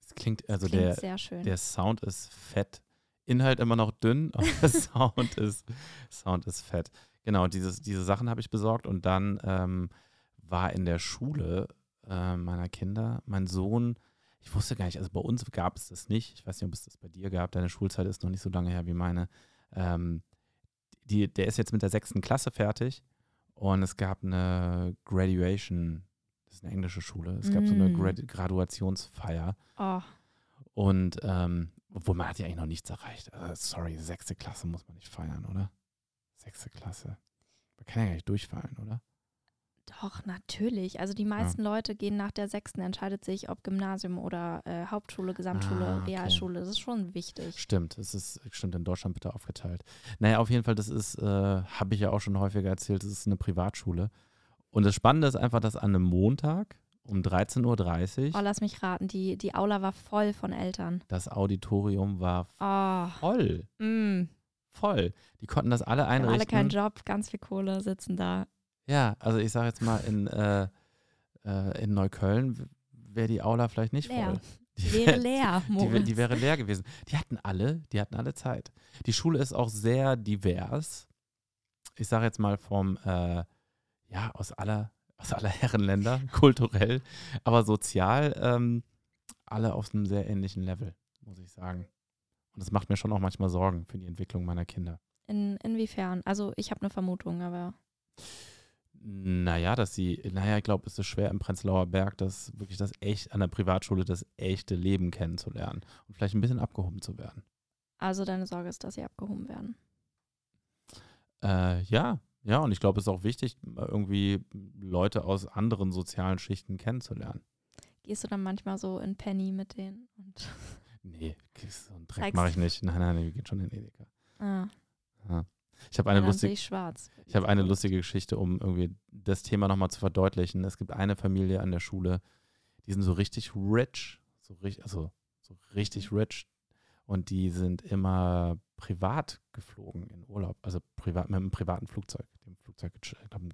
Es klingt, also klingt der, der Sound ist fett. Inhalt immer noch dünn, aber der Sound ist, Sound ist fett. Genau, dieses, diese Sachen habe ich besorgt und dann ähm, war in der Schule äh, meiner Kinder mein Sohn, ich wusste gar nicht, also bei uns gab es das nicht. Ich weiß nicht, ob es das bei dir gab. Deine Schulzeit ist noch nicht so lange her wie meine. Ähm, die, der ist jetzt mit der sechsten Klasse fertig und es gab eine Graduation das ist eine englische Schule. Es gab mm. so eine mm. Grad Graduationsfeier. Oh. Und ähm, obwohl man hat ja eigentlich noch nichts erreicht. Also, sorry, sechste Klasse muss man nicht feiern, oder? Sechste Klasse. Man kann ja gar nicht durchfallen, oder? Doch, natürlich. Also die meisten ja. Leute gehen nach der sechsten, entscheidet sich, ob Gymnasium oder äh, Hauptschule, Gesamtschule, ah, okay. Realschule. Das ist schon wichtig. Stimmt, es ist stimmt in Deutschland bitte aufgeteilt. Naja, auf jeden Fall, das ist, äh, habe ich ja auch schon häufiger erzählt, das ist eine Privatschule. Und das Spannende ist einfach, dass an einem Montag um 13.30 Uhr. Oh, lass mich raten, die, die Aula war voll von Eltern. Das Auditorium war oh. voll. Mm. Voll. Die konnten das alle einrichten. Haben alle keinen Job, ganz viel Kohle, sitzen da. Ja, also ich sage jetzt mal, in, äh, äh, in Neukölln wäre die Aula vielleicht nicht leer. voll. Die wäre leer. Die, die, wäre leer gewesen. Die hatten alle, die hatten alle Zeit. Die Schule ist auch sehr divers. Ich sage jetzt mal vom äh, ja, aus aller, aus aller Herrenländer, kulturell, aber sozial ähm, alle auf einem sehr ähnlichen Level, muss ich sagen. Und das macht mir schon auch manchmal Sorgen für die Entwicklung meiner Kinder. In, inwiefern? Also ich habe eine Vermutung, aber. Naja, dass sie, naja, ich glaube, es ist schwer im Prenzlauer Berg, das wirklich das echt, an der Privatschule das echte Leben kennenzulernen und vielleicht ein bisschen abgehoben zu werden. Also deine Sorge ist, dass sie abgehoben werden. Äh, ja, Ja, und ich glaube, es ist auch wichtig, irgendwie Leute aus anderen sozialen Schichten kennenzulernen. Gehst du dann manchmal so in Penny mit denen? Und Nee, so einen Dreck mache ich nicht. Nein, nein, wir gehen schon in Edeka. ah, Ich habe eine, ja, lustige, ich ich habe eine lustige Geschichte, um irgendwie das Thema nochmal zu verdeutlichen. Es gibt eine Familie an der Schule, die sind so richtig rich, so richtig, also so richtig rich. Und die sind immer privat geflogen in Urlaub, also privat mit einem privaten Flugzeug. Dem Flugzeug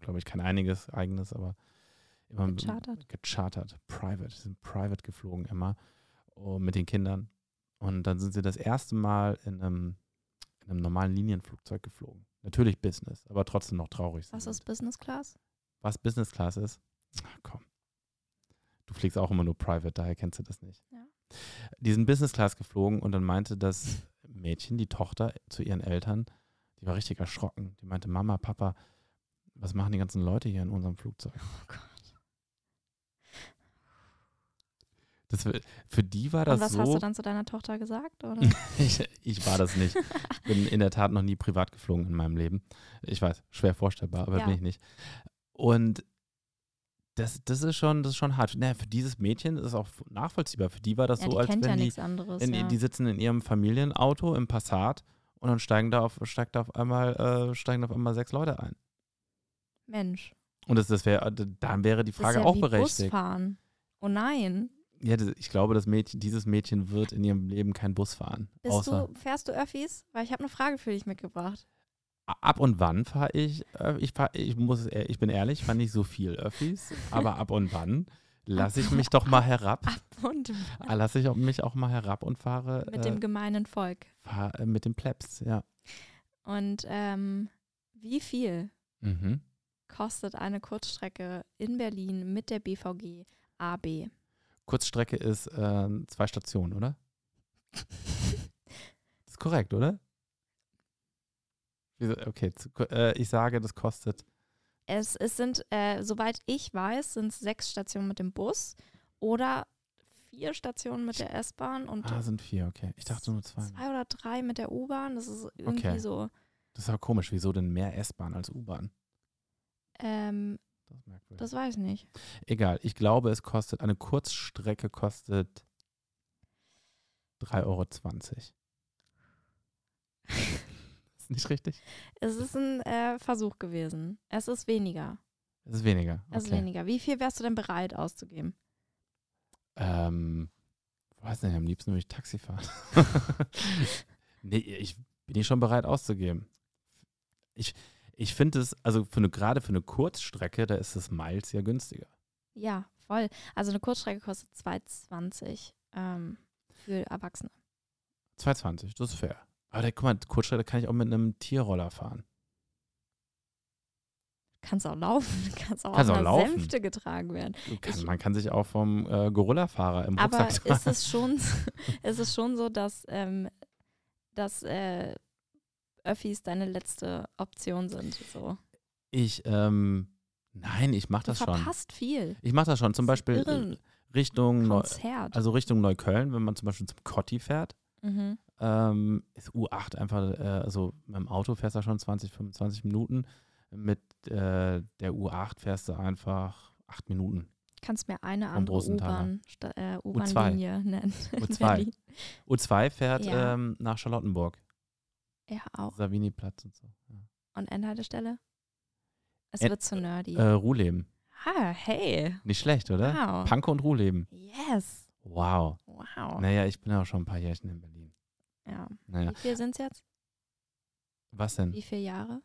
glaube ich, kein einiges eigenes, aber immer mit- Gechartert? gechartert, private, sind private geflogen immer oh, mit den Kindern. Und dann sind sie das erste Mal in einem, in einem normalen Linienflugzeug geflogen. Natürlich Business, aber trotzdem noch traurig. Was ist Business Class? Was Business Class ist? Ach, komm. Du fliegst auch immer nur private, daher kennst du das nicht. Ja. Die sind Business Class geflogen und dann meinte das Mädchen, die Tochter, zu ihren Eltern, die war richtig erschrocken. Die meinte, Mama, Papa, was machen die ganzen Leute hier in unserem Flugzeug? Oh Gott. Das, für die war das Und was so. hast du dann zu deiner Tochter gesagt? Ich, ich war das nicht. Ich bin in der Tat noch nie privat geflogen in meinem Leben. Ich weiß, schwer vorstellbar, aber Ja. bin ich nicht. Und das, das ist schon, das ist schon hart. Naja, für dieses Mädchen ist es auch nachvollziehbar. Für die war das ja, so, als kennt wenn ja die, nichts anderes. in, ja. die sitzen in ihrem Familienauto im Passat und dann steigen da auf, steigt da auf einmal, äh, steigen auf einmal sechs Leute ein. Mensch. Und das, das wäre, dann wäre die Das Frage ist ja auch wie berechtigt. Busfahren. Oh nein. Ja, das, ich glaube, das Mädchen, dieses Mädchen wird in ihrem Leben keinen Bus fahren. Bist außer du, fährst du Öffis? Weil ich habe eine Frage für dich mitgebracht. Ab und wann fahre ich, äh, ich, fahr, ich muss, äh, ich bin ehrlich, ich fahre nicht so viel Öffis, aber ab und wann lasse ich mich doch mal herab, Ab und äh, lasse ich mich auch mal herab und fahre mit äh, dem gemeinen Volk. fahr, äh, mit dem Plebs, ja. Und ähm, wie viel Mhm. kostet eine Kurzstrecke in Berlin mit der BVG AB? Kurzstrecke ist äh, zwei Stationen, oder? ist korrekt, oder? Okay, zu, äh, ich sage, das kostet. Es, es sind, äh, soweit ich weiß, sind es sechs Stationen mit dem Bus oder vier Stationen mit der S-Bahn und Ah, sind vier, okay. Ich dachte nur zwei. zwei oder drei mit der U-Bahn. Das ist irgendwie Okay. so. Das ist aber komisch. Wieso denn mehr S-Bahn als U-Bahn? Ähm, Das merkwürdig. das weiß ich nicht. Egal, ich glaube, es kostet, eine Kurzstrecke kostet 3,20 Euro. Ist nicht richtig? Es ist ein äh, Versuch gewesen. Es ist weniger. Es ist weniger. Okay. Es ist weniger. Wie viel wärst du denn bereit auszugeben? Ähm, weiß nicht, am liebsten würde ich Taxi fahren. nee, ich bin ich schon bereit auszugeben. Ich, ich finde es, also für eine, gerade für eine Kurzstrecke, da ist das Miles ja günstiger. Ja, voll. Also eine Kurzstrecke kostet 2,20 ähm, für Erwachsene. 2,20, das ist fair. Aber da, guck mal, Kurzstrecke kann ich auch mit einem Tierroller fahren. Kannst auch laufen, kannst auch Kannst auf auch einer laufen. Sänfte getragen werden. Kann, Ich- man kann sich auch vom äh, Gorilla-Fahrer im Aber Rucksack ist es schon, ist es schon so, dass, ähm, dass äh, Öffis deine letzte Option sind? So. Ich, ähm, nein, ich mache das schon. verpasst viel. Ich mache das schon. Zum Das Beispiel äh, Richtung, Neu Konzert. also Richtung Neukölln, wenn man zum Beispiel zum Cotti fährt, mhm. Ähm, ist U8 einfach, äh, also mit dem Auto fährst du schon 20, 25 Minuten. Mit äh, der U8 fährst du einfach acht Minuten. Kannst mir eine andere. U-Bahn, äh, U-Bahn-Linie nennen. in U2. Berlin. U2 fährt Ja. ähm, nach Charlottenburg, Ja, auch. Savini-Platz und so. Ja. Und Endhaltestelle? Es End- wird zu nerdy. Äh, Ruhleben. ah, hey. Nicht schlecht, oder? Wow. Panke und Ruhleben. Yes. Wow. Wow. Naja, ich bin ja auch schon ein paar Jährchen in Berlin. Ja. Naja, Wie viel sind es jetzt? was denn? Wie viele Jahre?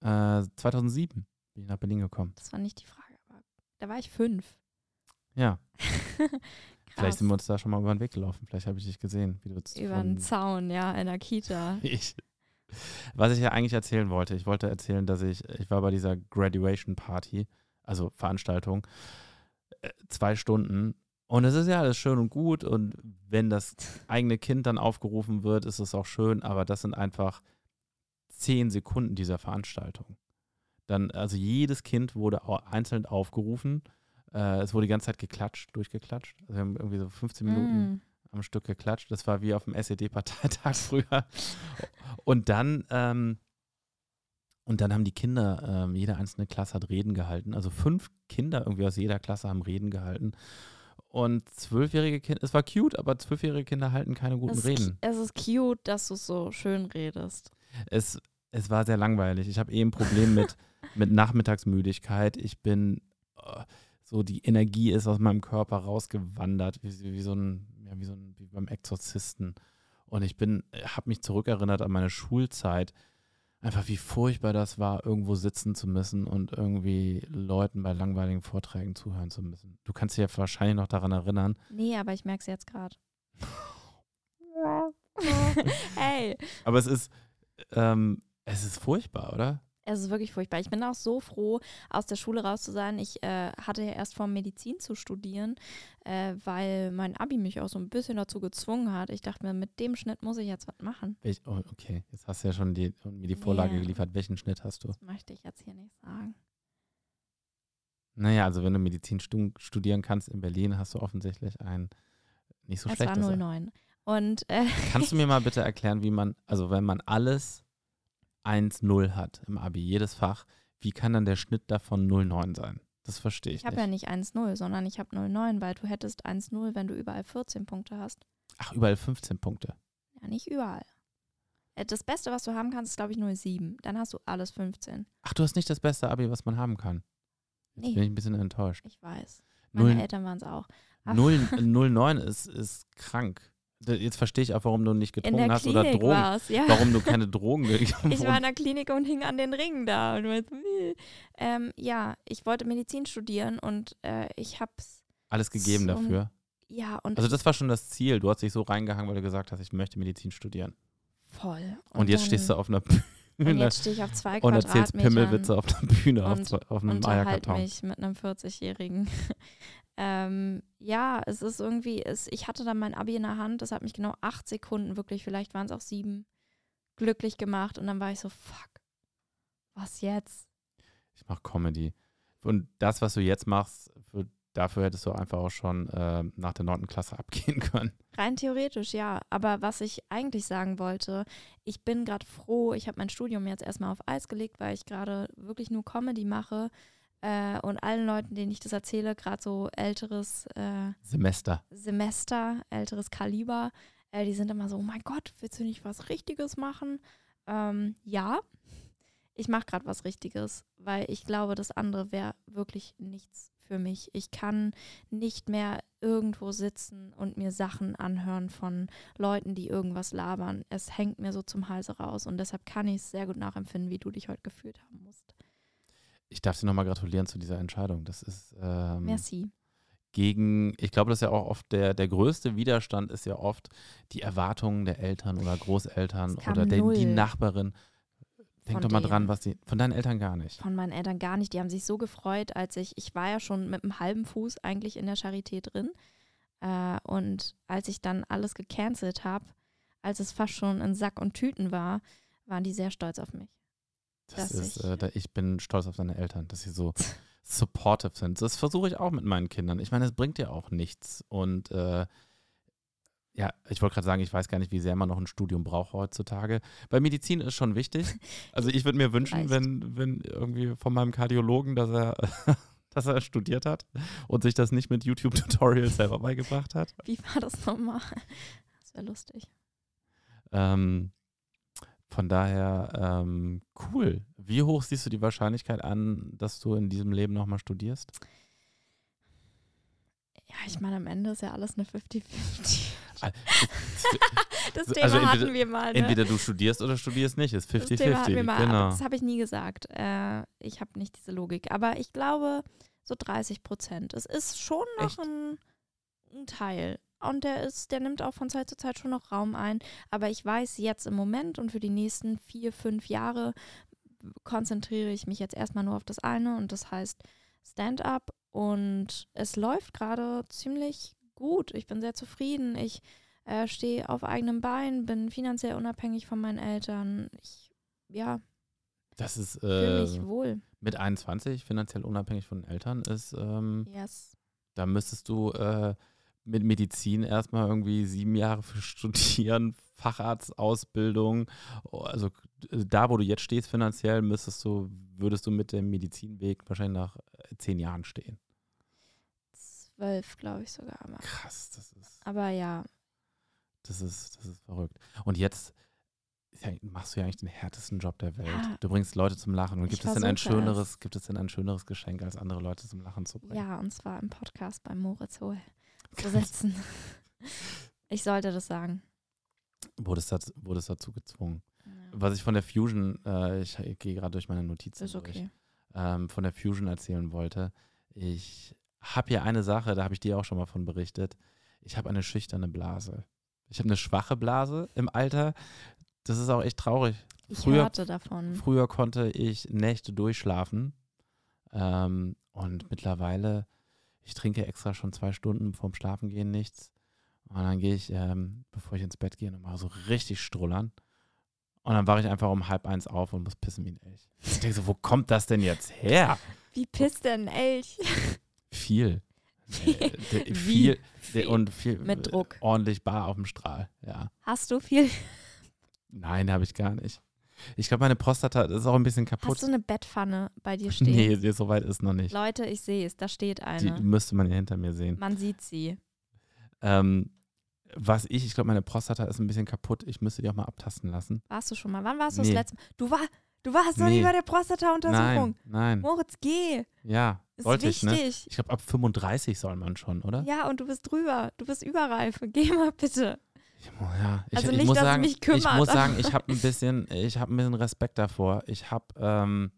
Äh, 2007 bin ich nach Berlin gekommen. Das war nicht die Frage, aber da war ich fünf. Ja, vielleicht sind wir uns da schon mal über den Weg gelaufen. Vielleicht habe ich dich gesehen, wie du Über den Zaun, ja, in der Kita. ich. Was ich ja eigentlich erzählen wollte, ich wollte erzählen, dass ich, ich war bei dieser Graduation Party, also Veranstaltung, äh, zwei Stunden. Und es ist ja alles schön und gut. Und wenn das eigene Kind dann aufgerufen wird, ist es auch schön. Aber das sind einfach zehn Sekunden dieser Veranstaltung. Dann, also jedes Kind wurde einzeln aufgerufen. Äh, es wurde die ganze Zeit geklatscht, durchgeklatscht. Also wir haben irgendwie so 15 Minuten Mm. am Stück geklatscht. Das war wie auf dem SED-Parteitag früher. Und dann, ähm, Und dann haben die Kinder, ähm, jede einzelne Klasse hat Reden gehalten. Also fünf Kinder irgendwie aus jeder Klasse haben Reden gehalten. Und zwölfjährige Kinder, es war cute, aber zwölfjährige Kinder halten keine guten es, Reden. Es ist cute, dass du so schön redest. Es, es war sehr langweilig. Ich habe eh ein Problem mit, mit Nachmittagsmüdigkeit. Ich bin, äh, so die Energie ist aus meinem Körper rausgewandert, wie, wie so ein, ja, wie so ein, wie beim Exorzisten. Und ich bin, habe mich zurückerinnert an meine Schulzeit einfach wie furchtbar das war, irgendwo sitzen zu müssen und irgendwie Leuten bei langweiligen Vorträgen zuhören zu müssen. Du kannst dich ja wahrscheinlich noch daran erinnern. Nee, aber ich merke es jetzt gerade. hey. Aber es ist, ähm, es ist furchtbar, oder? Es ist wirklich furchtbar. Ich bin auch so froh, aus der Schule raus zu sein. Ich äh, hatte ja erst vor, Medizin zu studieren, äh, weil mein Abi mich auch so ein bisschen dazu gezwungen hat. Ich dachte mir, mit dem Schnitt muss ich jetzt was machen. Ich, oh, okay, jetzt hast du ja schon die, mir die Vorlage Nee. geliefert. Welchen Schnitt hast du? Das möchte ich jetzt hier nicht sagen. Naja, also wenn du Medizin stu studieren kannst in Berlin, hast du offensichtlich ein nicht so es war schlechtes. 09. Und äh, Kannst du mir mal bitte erklären, wie man, also wenn man alles 1-0 hat im Abi, jedes Fach, wie kann dann der Schnitt davon 0,9 sein? Das verstehe ich, ich habe ja nicht 1-0, sondern ich habe 0,9, weil du hättest 1-0, wenn du überall 14 Punkte hast. Ach, überall 15 Punkte. Ja, nicht überall. Äh, Das Beste, was du haben kannst, ist, glaube ich, 0,7. Dann hast du alles 15. Ach, du hast nicht das beste Abi, was man haben kann. Jetzt Nee. bin ich ein bisschen enttäuscht. Ich weiß. Meine Null- Eltern waren es auch. Ach. 0 0,9 ist, ist krank. Jetzt verstehe ich auch, warum du nicht getrunken hast oder Klinik Drogen. war es, ja. Warum du keine Drogen genommen Ich war in der Klinik und hing an den Ringen da. Und so, äh. ähm, ja, ich wollte Medizin studieren und äh, ich hab's, Alles gegeben Zum- dafür. ja, und Also das war schon das Ziel. Du hast dich so reingehangen, weil du gesagt hast, ich möchte Medizin studieren. voll. Und, jetzt dann- stehst du auf einer Und Bühne jetzt stehe ich auf zwei und erzählst Pimmelwitze auf der Bühne, auf, und zwei- auf einem Eierkarton. mich mit einem 40-Jährigen. Ähm, ja, es ist irgendwie, es, ich hatte dann mein Abi in der Hand, das hat mich genau acht Sekunden wirklich, vielleicht waren es auch sieben, glücklich gemacht und dann war ich so, fuck, was jetzt? Ich mache Comedy. Und das, was du jetzt machst, für, dafür hättest du einfach auch schon äh, nach der neunten Klasse abgehen können. Rein theoretisch, ja. Aber was ich eigentlich sagen wollte, ich bin gerade froh, ich habe mein Studium jetzt erstmal auf Eis gelegt, weil ich gerade wirklich nur Comedy mache. Äh, und allen Leuten, denen ich das erzähle, gerade so älteres äh, Semester. Semester, älteres Kaliber, äh, die sind immer so, oh mein Gott, willst du nicht was Richtiges machen? Ähm, ja, ich mache gerade was Richtiges, weil ich glaube, das andere wäre wirklich nichts für mich. Ich kann nicht mehr irgendwo sitzen und mir Sachen anhören von Leuten, die irgendwas labern. Es hängt mir so zum Halse raus und deshalb kann ich es sehr gut nachempfinden, wie du dich heute gefühlt haben musst. Ich darf dir nochmal gratulieren zu dieser Entscheidung. Das ist ähm, Merci. gegen, ich glaube, das ist ja auch oft der, der größte Widerstand ist ja oft die Erwartungen der Eltern oder Großeltern oder der, die Nachbarin. Denk doch mal dran, was die, von deinen Eltern gar nicht. Von meinen Eltern gar nicht. Die haben sich so gefreut, als ich, ich war ja schon mit einem halben Fuß eigentlich in der Charité drin. Äh, und als ich dann alles gecancelt habe, als es fast schon in Sack und Tüten war, waren die sehr stolz auf mich. Das ist, ich- äh, ich bin stolz auf deine Eltern, dass sie so supportive sind. Das versuche ich auch mit meinen Kindern. Ich meine, es bringt ja auch nichts. Und äh, ja, ich wollte gerade sagen, ich weiß gar nicht, wie sehr man noch ein Studium braucht heutzutage. Bei Medizin ist schon wichtig. Also ich würde mir wünschen, wenn, wenn irgendwie von meinem Kardiologen, dass er, dass er studiert hat und sich das nicht mit YouTube-Tutorials selber beigebracht hat. Wie war das nochmal? Das wäre lustig. Ähm, von daher, ähm, cool. Wie hoch siehst du die Wahrscheinlichkeit an, dass du in diesem Leben nochmal studierst? Ja, ich meine, am Ende ist ja alles eine 50-50. Ah, Das Also Thema entweder- hatten wir mal. Ne? Entweder du studierst oder studierst nicht. Ist Das Thema hatten wir 50-50. mal, Genau. das habe ich nie gesagt. Äh, ich habe nicht diese Logik. Aber ich glaube, so 30 Prozent. Es ist schon noch ein, ein Teil. Und der ist, der nimmt auch von Zeit zu Zeit schon noch Raum ein. Aber ich weiß jetzt im Moment und für die nächsten vier, fünf Jahre konzentriere ich mich jetzt erstmal nur auf das eine und das heißt Stand-up. Und es läuft gerade ziemlich gut. Ich bin sehr zufrieden. Ich äh, stehe auf eigenem Bein, bin finanziell unabhängig von meinen Eltern. Ich, ja, Das ist äh, mich wohl. mit 21 finanziell unabhängig von den Eltern ist, ähm, Yes. da müsstest du äh, mit Medizin erstmal irgendwie sieben Jahre für studieren, Facharztausbildung. Oh, Also äh, da, wo du jetzt stehst finanziell, müsstest du, würdest du mit dem Medizinweg wahrscheinlich nach äh, zehn Jahren stehen. Zwölf, glaube ich sogar. Aber, Krass, das ist, aber ja, das ist, das ist verrückt. Und jetzt ja, machst du ja eigentlich den härtesten Job der Welt. Ja. Du bringst Leute zum Lachen. Und gibt es denn ein schöneres, gibt es denn ein schöneres Geschenk, als andere Leute zum Lachen zu bringen? ja, und zwar im Podcast bei Moritz Hohl zu sitzen. ich sollte das sagen. Wurde es dazu, wurde es dazu gezwungen. Ja. Was ich von der Fusion, äh, ich, ich gehe gerade durch meine Notizen Ist durch, okay. ähm, von der Fusion erzählen wollte. Ich habe hier eine Sache, da habe ich dir auch schon mal von berichtet. Ich habe eine schüchterne Blase. Ich habe eine schwache Blase im Alter. Das ist auch echt traurig. Ich Früher- hörte davon. Früher konnte ich Nächte durchschlafen. Ähm, und mittlerweile, ich trinke extra schon zwei Stunden vorm Schlafengehen nichts. Und dann gehe ich, ähm, bevor ich ins Bett gehe, nochmal so richtig strullern. Und dann wache ich einfach um halb eins auf und muss pissen wie ein Elch. Ich denke so, wo kommt das denn jetzt her? Wie pisst denn ein Elch? Viel. Äh, de- viel, viel? und viel Mit äh, Druck. ordentlich bar auf dem Strahl, ja. Hast du viel? Nein, habe ich gar nicht. Ich glaube, meine Prostata ist auch ein bisschen kaputt. Hast du eine Bettpfanne bei dir stehen? nee, so weit ist noch nicht. Leute, ich sehe es, da steht Die eine. müsste man ja hinter mir sehen. Man sieht sie. Ähm, was ich, ich glaube, meine Prostata ist ein bisschen kaputt. Ich müsste die auch mal abtasten lassen. Warst du schon mal? Wann warst du Nee. das letzte Mal? Du, war, du warst noch Nee. nie bei der Prostata-Untersuchung. Nein, nein. Moritz, geh. Ja, Ist sollte ich, ne? wichtig. Ich glaube, ab 35 soll man schon, oder? Ja, und du bist drüber. Du bist überreif. Geh mal bitte. Ich, ja. ich, Also ich nicht, muss dass sagen, mich ich kümmert, muss sagen, ich habe ein bisschen, ich habe ein bisschen Respekt davor. Ich habe, ähm,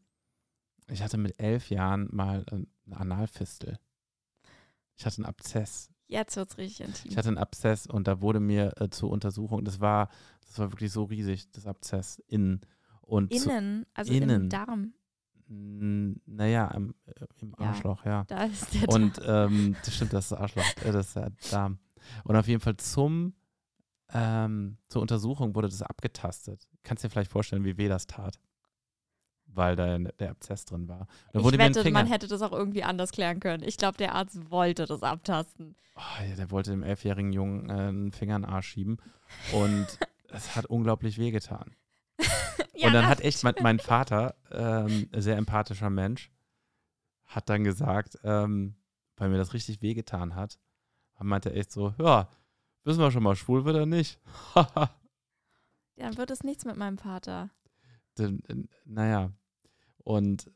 ich hatte mit elf Jahren mal äh, eine Analfistel. Ich hatte einen Abzess. Jetzt wird's richtig intim. Ich hatte einen Abzess und da wurde mir äh, zur Untersuchung, das war, das war wirklich so riesig, das Abzess innen. Und zu, Innen, also Innen. im Darm. n- naja, im, äh, im Ja. Arschloch, ja. Da ist der Und Darm. ähm, das stimmt, das ist Arschloch, äh, das ist der Darm. Und auf jeden Fall zum, ähm, zur Untersuchung wurde das abgetastet. Kannst dir vielleicht vorstellen, wie weh das tat. Weil da der Abzess drin war. Da Ich wette, Finger. man hätte das auch irgendwie anders klären können. Ich glaube, der Arzt wollte das abtasten. Oh, ja, der wollte dem elfjährigen Jungen äh, einen Finger in den Arsch schieben. Und es hat unglaublich wehgetan. Ja, und dann hat echt mein, mein Vater, ähm, sehr empathischer Mensch, hat dann gesagt, ähm, weil mir das richtig wehgetan hat, meinte er echt so, ja, wissen wir schon mal, schwul wird er nicht. Dann wird es nichts mit meinem Vater. Dann, naja, und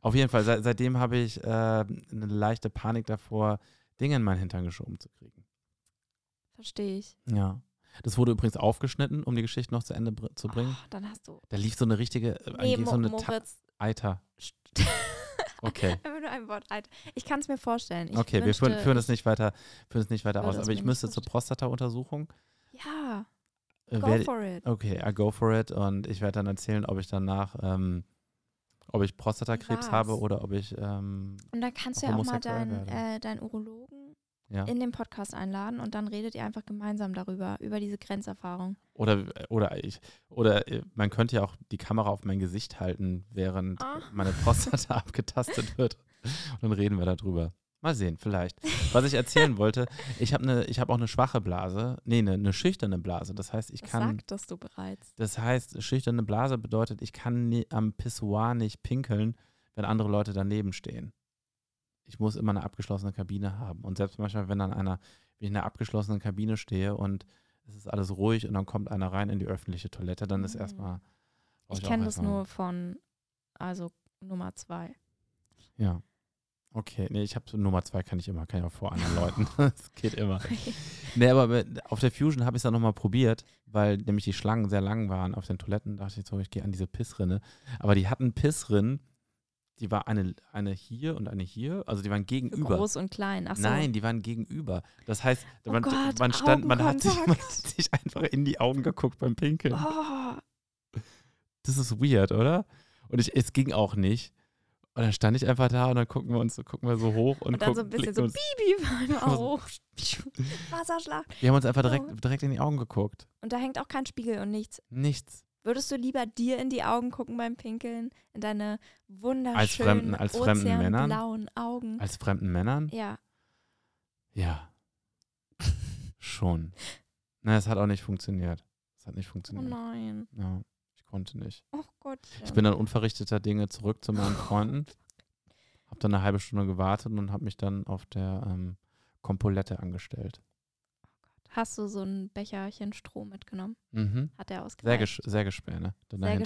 auf jeden Fall, seit, seitdem habe ich äh, eine leichte Panik davor, Dinge in meinen Hintern geschoben zu kriegen. Verstehe ich. Ja. Das wurde übrigens aufgeschnitten, um die Geschichte noch zu Ende br zu bringen. Oh, dann hast du. Da lief so eine richtige, äh, Nee, so eine Ta Moritz. Eiter. Okay. Einfach nur ein Wort. Alter. Ich kann es mir vorstellen. Ich Okay, wir wünschte, führen, führen das nicht weiter, führen das nicht weiter aus. es Aber ich müsste zur. Prostata-Untersuchung. Ja, Äh, go werde- for it. okay, I go for it und ich werde dann erzählen, ob ich danach, ähm, ob ich Prostatakrebs habe oder ob ich, ähm, Und dann kannst du ja auch mal deinen äh, deinen Urologen ja. in den Podcast einladen und dann redet ihr einfach gemeinsam darüber, über diese Grenzerfahrung. Oder, oder ich, oder äh, man könnte ja auch die Kamera auf mein Gesicht halten, während Ah. meine Prostata abgetastet wird. Und dann reden wir darüber. Mal sehen, vielleicht. Was ich erzählen wollte, ich habe eine, ich habe auch eine schwache Blase. Nee, eine, eine schüchterne Blase. Das heißt, ich Das kann. sagtest du bereits. Das heißt, schüchterne Blase bedeutet, ich kann nie, am Pissoir nicht pinkeln, wenn andere Leute daneben stehen. Ich muss immer eine abgeschlossene Kabine haben. Und selbst manchmal, wenn dann einer, wie ich in einer abgeschlossenen Kabine stehe und es ist alles ruhig und dann kommt einer rein in die öffentliche Toilette, dann ist Mhm. erstmal. Ich kenne das nur von, also Nummer zwei. Ja. Okay, nee, ich habe so Nummer zwei, kann ich immer, kann ich auch vor anderen Leuten. Das geht immer. Nee, aber auf der Fusion habe ich es dann nochmal probiert, weil nämlich die Schlangen sehr lang waren auf den Toiletten. Da dachte ich so, ich gehe an diese Pissrinne. Aber die hatten Pissrinnen, die war eine, eine hier und eine hier, also die waren gegenüber. Groß und klein. Ach so. Nein, die waren gegenüber. Das heißt, Oh man, Gott, man stand, man hat, sich, man hat sich einfach in die Augen geguckt beim Pinkeln. Oh, Das ist weird, oder? Und ich, es ging auch nicht. Und dann stand ich einfach da und dann gucken wir uns, gucken wir so hoch und, und dann so gucken, ein bisschen so uns, Bibi war immer Also- hoch. Wasserschlag. Wir haben uns einfach direkt, direkt in die Augen geguckt. Und da hängt auch kein Spiegel und nichts. Nichts. Würdest du lieber dir in die Augen gucken beim Pinkeln? In deine wunderschönen, Als fremden- als fremden Männern? blauen Augen? Als fremden Männern? ja. Ja. Schon. Na, es hat auch nicht funktioniert. Es hat nicht Oh funktioniert. nein. ja, ich konnte nicht. Oh Gott. Ich bin dann unverrichteter Dinge zurück zu meinen Freunden. Hab dann eine halbe Stunde gewartet und habe mich dann auf der ähm, Kompolette angestellt. Hast du so ein Becherchen Stroh mitgenommen? Mhm. Hat er ausgereicht? ges sehr Gespäne. Dann Sehr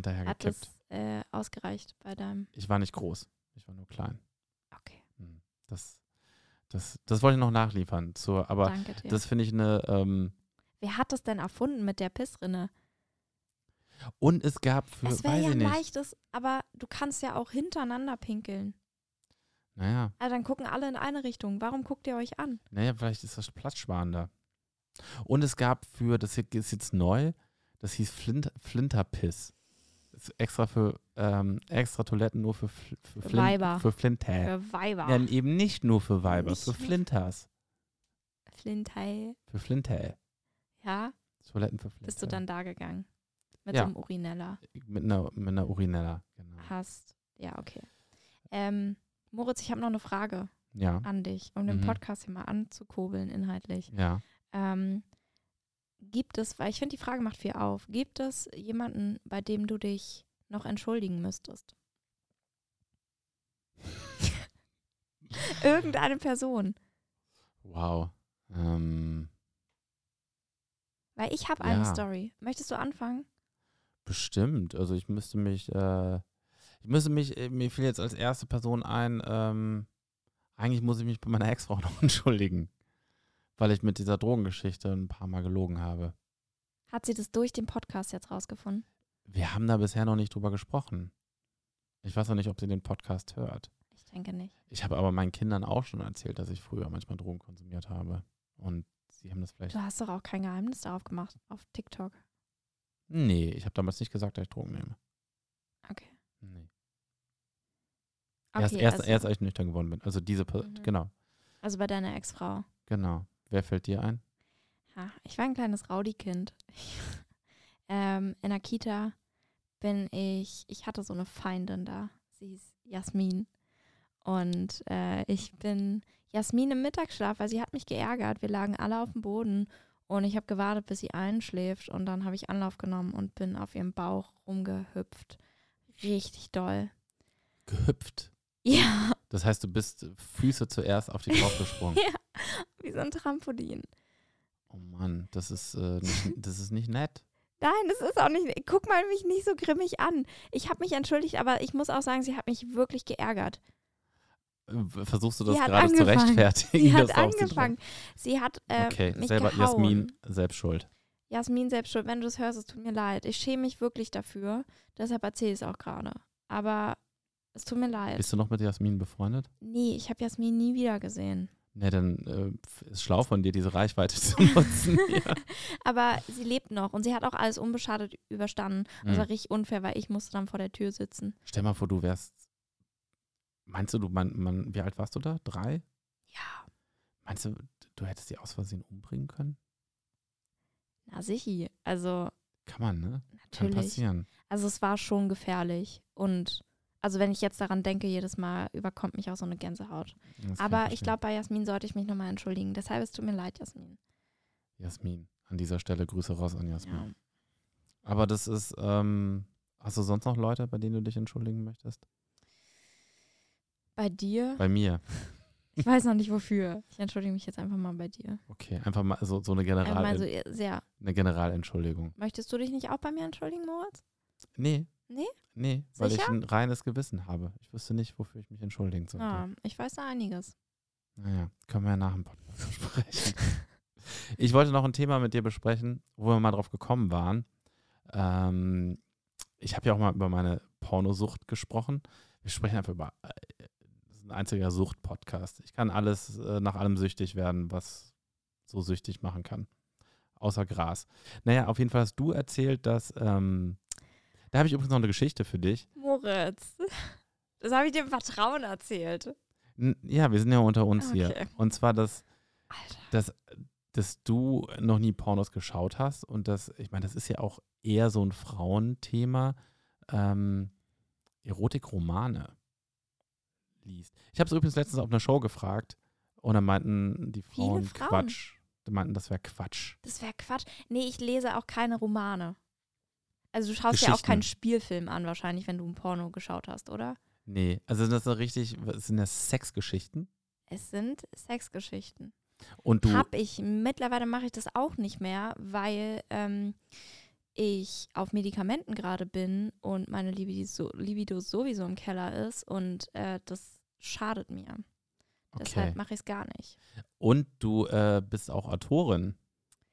dahinterher, hat gekippt. es äh, ausgereicht bei deinem. Ich war nicht groß. Ich war nur klein. Okay, Hm. Das, das, das wollte ich noch nachliefern. Zur, aber danke dir. das finde ich eine. Ähm, Wer hat das denn erfunden mit der Pissrinne? und es gab für, es wäre ja nicht. leichtes, aber du kannst ja auch hintereinander pinkeln. Naja, Also dann gucken alle in eine Richtung. Warum guckt ihr euch an? naja, vielleicht ist das platzsparender. Und es gab für, das hier ist jetzt neu, das hieß Flint, Flinterpiss. Das ist extra für ähm, extra Toiletten nur für, für, Für Flint, Weiber. Für Flinter. Für Weiber. Ja, eben nicht nur für Weiber, Nicht für Flinters. Flintei. Für Flinter. Ja, Toiletten für Flinter. bist du dann da gegangen? Mit Ja. so einem Urinella. Mit einer, mit einer Urinella, genau. Hast. Ja, okay. Ähm, Moritz, ich habe noch eine Frage Ja, an dich, um den Mhm. Podcast hier mal anzukurbeln inhaltlich. ja. Ähm, gibt es, weil ich finde, die Frage macht viel auf, gibt es jemanden, bei dem du dich noch entschuldigen müsstest? Irgendeine Person. Wow. Ähm, Weil ich habe eine Ja. Story. Möchtest du anfangen? bestimmt. Also ich müsste mich, äh, ich müsste mich, äh, mir fiel jetzt als erste Person ein, ähm, eigentlich muss ich mich bei meiner Ex-Frau noch entschuldigen. Weil ich mit dieser Drogengeschichte ein paar Mal gelogen habe. Hat sie das durch den Podcast jetzt rausgefunden? Wir haben da bisher noch nicht drüber gesprochen. Ich weiß noch nicht, ob sie den Podcast hört. Ich denke nicht. Ich habe aber meinen Kindern auch schon erzählt, dass ich früher manchmal Drogen konsumiert habe. Und sie haben das vielleicht. Du hast doch auch kein Geheimnis darauf gemacht auf TikTok. Nee, ich habe damals nicht gesagt, dass ich Drogen nehme. Okay. Nee. Okay, erst, erst, also, erst als ich nüchtern geworden bin. Also diese, Per- Mhm. genau, also bei deiner Ex-Frau. genau. Wer fällt dir ein? Ja, ich war ein kleines Rowdy-Kind. ähm, in der Kita bin ich, ich hatte so eine Feindin da. Sie hieß Jasmin. Und äh, ich bin Jasmin im Mittagsschlaf, weil sie hat mich geärgert. Wir lagen alle auf dem Boden und ich habe gewartet, bis sie einschläft. Und dann habe ich Anlauf genommen und bin auf ihrem Bauch rumgehüpft. Richtig doll. Gehüpft. Ja, Das heißt, du bist Füße zuerst auf die drauf gesprungen. Ja. wie so ein Trampolin. Oh Mann, das ist, äh, nicht, das ist nicht nett. Nein, das ist auch nicht. Guck mal mich nicht so grimmig an. Ich habe mich entschuldigt, aber ich muss auch sagen, sie hat mich wirklich geärgert. Versuchst du das gerade zu rechtfertigen? Sie hat angefangen. Sie hat äh, Okay, mich selber gehauen. Jasmin selbst schuld. Jasmin selbst schuld. Wenn du das hörst, es tut mir leid. Ich schäme mich wirklich dafür. Deshalb erzähle ich es auch gerade. Aber es tut mir leid. Bist du noch mit Jasmin befreundet? nee, ich habe Jasmin nie wieder gesehen. Ne, dann äh, ist schlau von dir, diese Reichweite zu nutzen. ja. Aber sie lebt noch und sie hat auch alles unbeschadet überstanden. Das war richtig unfair, weil ich musste dann vor der Tür sitzen. Stell mal vor, du wärst. Meinst du, du, man, man, wie alt warst du da? Drei? Ja, Meinst du, du hättest die aus Versehen umbringen können? na sicher. Also Kann man, ne? Kann natürlich. passieren. Also es war schon gefährlich. Und also wenn ich jetzt daran denke, jedes Mal überkommt mich auch so eine Gänsehaut. Das Aber ich glaube, bei Jasmin sollte ich mich nochmal entschuldigen. Deshalb es tut mir leid, Jasmin. Jasmin. An dieser Stelle Grüße raus an Jasmin. Ja. Aber das ist, ähm, hast du sonst noch Leute, bei denen du dich entschuldigen möchtest? Bei dir? Bei mir. Ich weiß noch nicht wofür. Ich entschuldige mich jetzt einfach mal bei dir. Okay, einfach mal so, so eine, General mal so eher- sehr. eine Generalentschuldigung. Möchtest du dich nicht auch bei mir entschuldigen, Moritz? Nee. Nee? Nee, weil ich ein reines Gewissen habe. Ich wüsste nicht, wofür ich mich entschuldigen sollte. Ah, ich weiß da einiges. Naja, können wir ja nach dem Podcast besprechen. ich wollte noch ein Thema mit dir besprechen, wo wir mal drauf gekommen waren. Ähm, ich habe ja auch mal über meine Pornosucht gesprochen. Wir sprechen einfach über äh, das ist ein einziger Sucht-Podcast. Ich kann alles äh, nach allem süchtig werden, was so süchtig machen kann. Außer Gras. Naja, auf jeden Fall hast du erzählt, dass ähm, da habe ich übrigens noch eine Geschichte für dich. Moritz, das habe ich dir im Vertrauen erzählt. N ja, wir sind ja unter uns hier. Okay. Und zwar, dass Alter. dass, dass du noch nie Pornos geschaut hast und das, ich meine, das ist ja auch eher so ein Frauenthema, ähm, Erotikromane liest. Ich habe es übrigens letztens auf einer Show gefragt und dann meinten die Frauen, Frauen? Quatsch. Die meinten, das wäre Quatsch. Das wäre Quatsch. Nee, ich lese auch keine Romane. Also du schaust ja auch keinen Spielfilm an, wahrscheinlich, wenn du ein Porno geschaut hast, oder? Nee, also das ist richtig, sind das Sexgeschichten? Es sind Sexgeschichten. Und du, Hab ich. Mittlerweile mache ich das auch nicht mehr, weil ähm, ich auf Medikamenten gerade bin und meine Libido, Libido sowieso im Keller ist und äh, das schadet mir. okay. Deshalb mache ich es gar nicht. Und du äh, bist auch Autorin,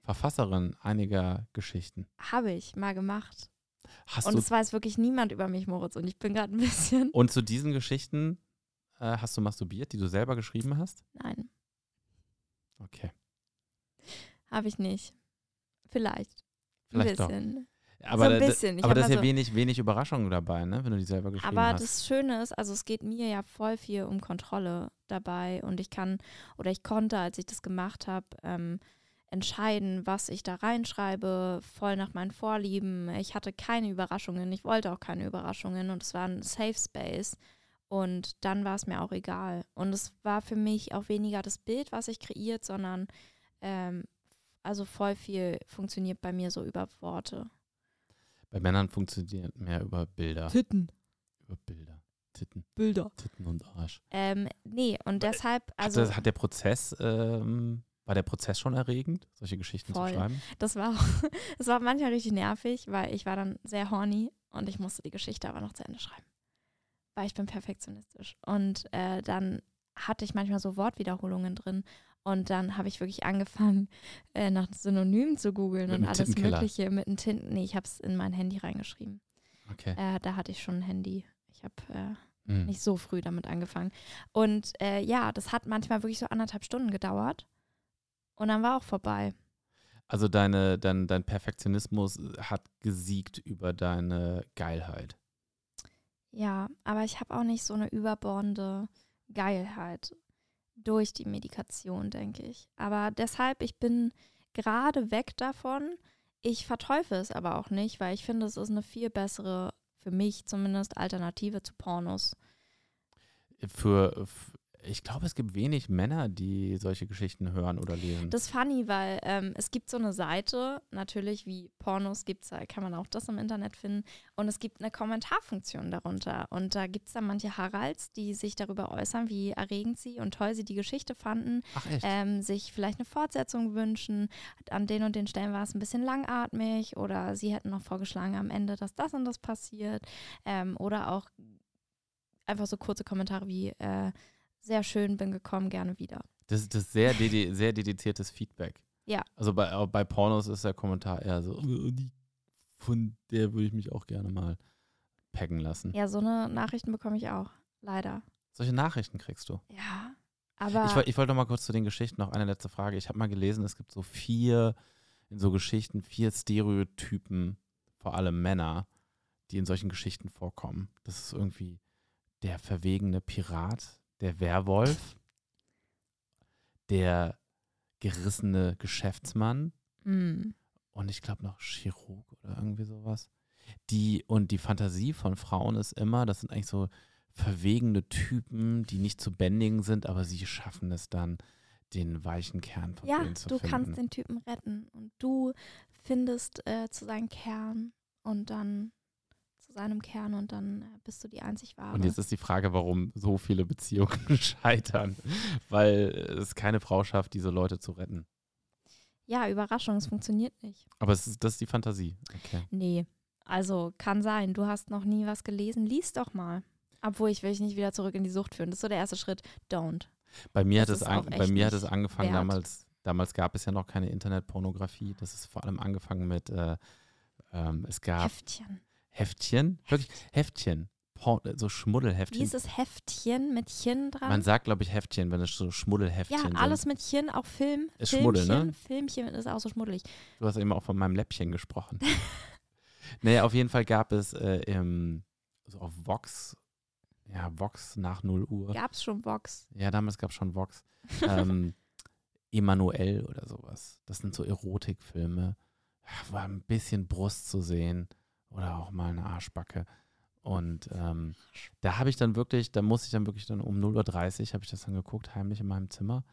Verfasserin einiger Geschichten. Habe ich mal gemacht. Hast Und du, es weiß wirklich niemand über mich, Moritz. Und ich bin gerade ein bisschen. und zu diesen Geschichten äh, hast du masturbiert, die du selber geschrieben hast? Nein, Okay. habe ich nicht. Vielleicht. Vielleicht ein doch. bisschen. Aber, so ein bisschen. Ich aber das ist ja so- wenig, wenig Überraschung dabei, ne? wenn du die selber geschrieben Aber hast. das Schöne ist, also es geht mir ja voll viel um Kontrolle dabei und ich kann oder ich konnte, als ich das gemacht habe, ähm, entscheiden, was ich da reinschreibe, voll nach meinen Vorlieben. Ich hatte keine Überraschungen, ich wollte auch keine Überraschungen und es war ein Safe Space und dann war es mir auch egal. Und es war für mich auch weniger das Bild, was ich kreiert, sondern ähm, also voll viel funktioniert bei mir so über Worte. Bei Männern funktioniert mehr über Bilder. Titten, Über Bilder. Titten, Bilder. Titten und Arsch. Ähm, nee, und deshalb, also. hat, das, hat der Prozess, ähm, war der Prozess schon erregend, solche Geschichten Voll. zu schreiben? Das war auch, das war manchmal richtig nervig, weil ich war dann sehr horny und ich musste die Geschichte aber noch zu Ende schreiben. Weil ich bin perfektionistisch. Und äh, dann hatte ich manchmal so Wortwiederholungen drin. Und dann habe ich wirklich angefangen, äh, nach Synonymen zu googeln und alles. Mögliche mit einem Tinten. Nee, ich habe es in mein Handy reingeschrieben. Okay. Äh, da hatte ich schon ein Handy. Ich habe äh, Hm. nicht so früh damit angefangen. Und äh, ja, das hat manchmal wirklich so anderthalb Stunden gedauert. Und dann war auch vorbei. Also deine, dein, dein Perfektionismus hat gesiegt über deine Geilheit. Ja, aber ich habe auch nicht so eine überbordende Geilheit durch die Medikation, denke ich. Aber deshalb, ich bin gerade weg davon. Ich verteufel es aber auch nicht, weil ich finde, es ist eine viel bessere, für mich zumindest, Alternative zu Pornos. Für, ich glaube, es gibt wenig Männer, die solche Geschichten hören oder lesen. Das ist funny, weil ähm, es gibt so eine Seite, natürlich wie Pornos gibt's, da kann man auch das im Internet finden. Und es gibt eine Kommentarfunktion darunter. Und da gibt es dann manche Haralds, die sich darüber äußern, wie erregend sie und toll sie die Geschichte fanden, Ach echt? ähm, sich vielleicht eine Fortsetzung wünschen. An den und den Stellen war es ein bisschen langatmig oder sie hätten noch vorgeschlagen am Ende, dass das und das passiert. Ähm, oder auch einfach so kurze Kommentare wie äh, sehr schön, bin gekommen, gerne wieder. Das, das ist sehr, dedi sehr dediziertes Feedback. Ja. Also bei, bei Pornos ist der Kommentar eher so, "Äh, die, von der würde ich mich auch gerne mal packen lassen. Ja, so eine Nachrichten bekomme ich auch, leider. Solche Nachrichten kriegst du. Ja, aber Ich, ich wollte noch mal kurz zu den Geschichten noch eine letzte Frage. Ich habe mal gelesen, es gibt so vier, in so Geschichten, vier Stereotypen, vor allem Männer, die in solchen Geschichten vorkommen. Das ist irgendwie der verwegene Pirat, der Werwolf, der gerissene Geschäftsmann. Mm, und ich glaube noch Chirurg oder irgendwie sowas. Die und die Fantasie von Frauen ist immer, das sind eigentlich so verwegene Typen, die nicht zu bändigen sind, aber sie schaffen es dann, den weichen Kern von ja, zu du finden. kannst den Typen retten. Und du findest äh, zu seinem Kern. Und dann zu seinem Kern und dann äh, bist du die einzig wahre. und jetzt ist die Frage, warum so viele Beziehungen scheitern, weil es keine Frau schafft, diese Leute zu retten. ja, Überraschung, es funktioniert nicht. Aber es ist, das ist die Fantasie. Okay. Nee, also kann sein, du hast noch nie was gelesen, lies doch mal. Obwohl ich will dich nicht wieder zurück in die Sucht führen. Das ist so der erste Schritt. Don't. Bei mir, hat es, bei mir hat es angefangen wert. damals, damals gab es ja noch keine Internetpornografie. Das ist vor allem angefangen mit, äh, ähm, es gab Heftchen. Heftchen, wirklich Heftchen, Por so Wie Schmuddelheftchen. ist es Heftchen mit Chin dran? Man sagt, glaube ich, Heftchen, wenn es so Schmuddelheftchen ja, sind. alles mit Chin, auch Film. Ist Filmchen, Schmuddel, ne? Filmchen ist auch so schmuddelig. Du hast eben auch von meinem Läppchen gesprochen. naja, auf jeden Fall gab es äh, im, so auf Vox, ja, Vox nach 0 Uhr. Gab es schon Vox? Ja, damals gab es schon Vox. Ähm, Emanuel oder sowas. Das sind so Erotikfilme. Ja, War ein bisschen Brust zu sehen oder auch mal eine Arschbacke. Und ähm, da habe ich dann wirklich, da musste ich dann wirklich dann um 0.30 Uhr habe ich das dann geguckt, heimlich in meinem Zimmer.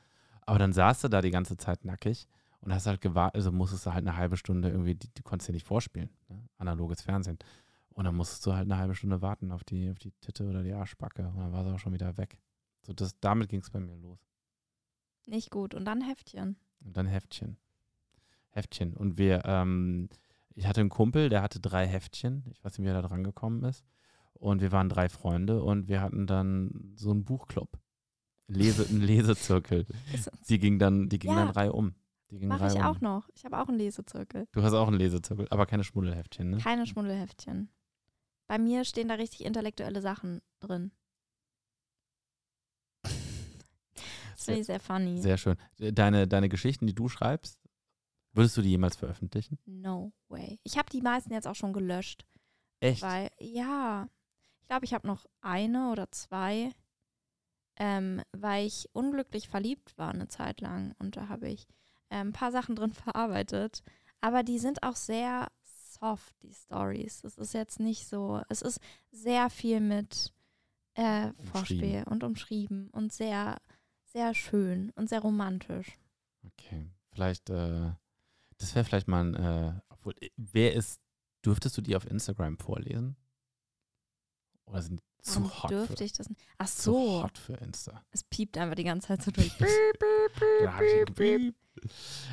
Aber dann saß er da die ganze Zeit nackig Und hast halt gewartet, also musstest du halt eine halbe Stunde irgendwie, die, die konntest du nicht vorspielen, ne? analoges Fernsehen. Und dann musstest du halt eine halbe Stunde warten auf die, auf die Titte oder die Arschbacke. Und dann war sie auch schon wieder weg. So, das, damit ging es bei mir los. Nicht gut. Und dann Heftchen. Und dann Heftchen. Heftchen. Und wir, ähm, ich hatte einen Kumpel, der hatte drei Heftchen. Ich weiß nicht, wie er da dran gekommen ist. Und wir waren drei Freunde und wir hatten dann so einen Buchclub. Lese, einen Lesezirkel. Die ging dann, die ging Ja. dann Reihe um. Die ging Reihe ich um. auch noch. Ich habe auch einen Lesezirkel. Du hast auch einen Lesezirkel, aber keine Schmuddelheftchen, ne? Keine Schmuddelheftchen. Bei mir stehen da richtig intellektuelle Sachen drin. Das finde Sehr, ich sehr funny. sehr schön. Deine, deine Geschichten, die du schreibst, würdest du die jemals veröffentlichen? No way. Ich habe die meisten jetzt auch schon gelöscht. Echt? Weil, ja, ich glaube, ich habe noch eine oder zwei, ähm, weil ich unglücklich verliebt war eine Zeit lang. Und da habe ich ähm, ein paar Sachen drin verarbeitet. Aber die sind auch sehr soft, die Stories. Es ist jetzt nicht so, es ist sehr viel mit äh, Vorspiel und umschrieben und sehr, sehr schön und sehr romantisch. Okay. Vielleicht, äh, das wäre vielleicht mal ein, äh, obwohl, äh, wer ist, dürftest du die auf Instagram vorlesen? Oder sind die zu Warum hot dürfte für, ich das nicht? Ach zu so, hot für Insta? es piept einfach die ganze Zeit so durch. Hab ich gepiep.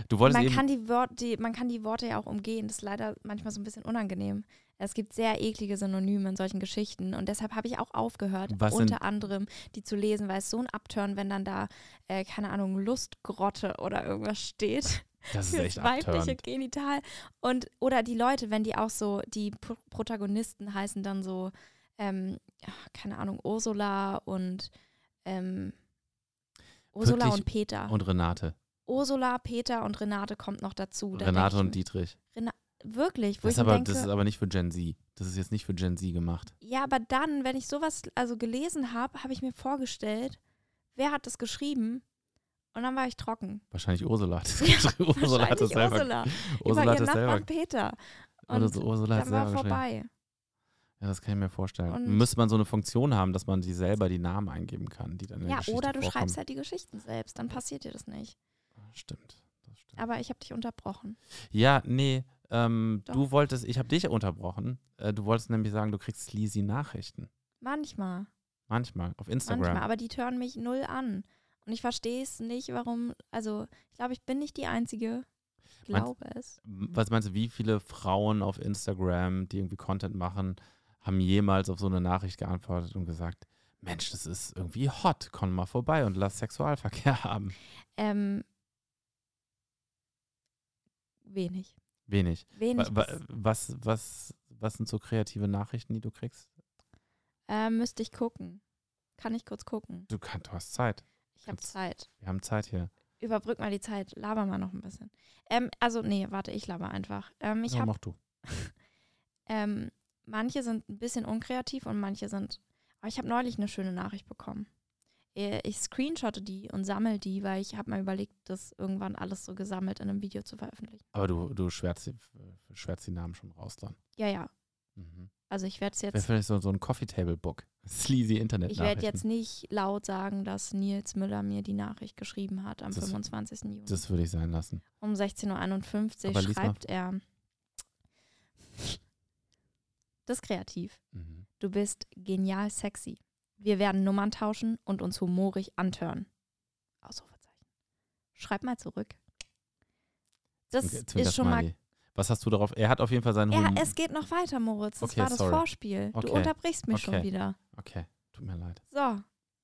Du wolltest man kann die, Wort, die, man kann die Worte ja auch umgehen. Das ist leider manchmal so ein bisschen unangenehm. Es gibt sehr eklige Synonyme in solchen Geschichten und deshalb habe ich auch aufgehört, Was unter anderem die zu lesen, weil es so ein Abturn, wenn dann da, äh, keine Ahnung, Lustgrotte oder irgendwas steht. Das ist echt weibliche abturnt. Genital. Und, oder die Leute, wenn die auch so, die Pro Protagonisten heißen dann so, ähm, ja, keine Ahnung, Ursula und ähm, Ursula Wirklich? und Peter. Und Renate. Ursula, Peter und Renate kommt noch dazu. Da Renate und ich, Dietrich. mir- Wirklich, wo Das ich aber, denke, das ist aber nicht für Gen Z. Das ist jetzt nicht für Gen Z gemacht. ja, aber dann, wenn ich sowas also gelesen habe, habe ich mir vorgestellt, wer hat das geschrieben? Und dann war ich trocken. Wahrscheinlich Ursula hat es geschrieben. Ursula hat es selber. Ursula. Ursula hat es selber. Peter. Oder Und so, Ursula dann war vorbei. Ja, das kann ich mir vorstellen. Und- Müsste man so eine Funktion haben, dass man die selber die Namen eingeben kann, die dann in Ja, oder du vorkommen. schreibst halt die Geschichten selbst, dann passiert dir das nicht. Stimmt. Das stimmt. Aber ich habe dich unterbrochen. Ja, nee. Ähm, du wolltest, ich habe dich unterbrochen. Äh, du wolltest nämlich sagen, du kriegst sleazy Nachrichten. Manchmal. Manchmal. Auf Instagram. Manchmal. Aber die tören mich null an. Und ich verstehe es nicht, warum. Also, ich glaube, ich bin nicht die Einzige. Ich Meinst- glaube es. Was meinst du, wie viele Frauen auf Instagram, die irgendwie Content machen, haben jemals auf so eine Nachricht geantwortet und gesagt, Mensch, das ist irgendwie hot, komm mal vorbei und lass Sexualverkehr haben. Ähm, wenig. Wenig. Wenig. Wa- Was, was, was sind so kreative Nachrichten, die du kriegst? äh, müsste ich gucken. Kann ich kurz gucken? Du, kann, du hast Zeit. Ich habe Zeit. Wir haben Zeit hier. Überbrück mal die Zeit. Laber mal noch ein bisschen. Ähm, also, nee, warte, ich laber einfach. Ähm, ich ja, habe mach du. Ähm, manche sind ein bisschen unkreativ und manche sind. Aber ich habe neulich eine schöne Nachricht bekommen. Äh, Ich screenshotte die und sammle die, weil ich habe mal überlegt, das irgendwann alles so gesammelt in einem Video zu veröffentlichen. Aber du, du schwärzt, die, schwärzt die Namen schon raus dann. Ja, ja. Mhm. Also ich werde es Wäre jetzt. vielleicht so, so ein Coffee-Table-Book. Sleazy internet Ich werde jetzt nicht laut sagen, dass Nils Müller mir die Nachricht geschrieben hat am Das- 25. Juni. Das würde ich sein lassen. um 16.51 Aber Uhr schreibt er. Das ist kreativ. Mhm. Du bist genial sexy. Wir werden Nummern tauschen und uns humorig antören. Ausrufezeichen. Schreib mal zurück. Das Zwinker ist schon mal. Was hast du darauf? Er hat auf jeden Fall seinen Ja, es geht noch weiter, Moritz. Das Okay, war das sorry. Vorspiel. Okay. Du unterbrichst mich schon Okay. wieder. Okay, tut mir leid. So,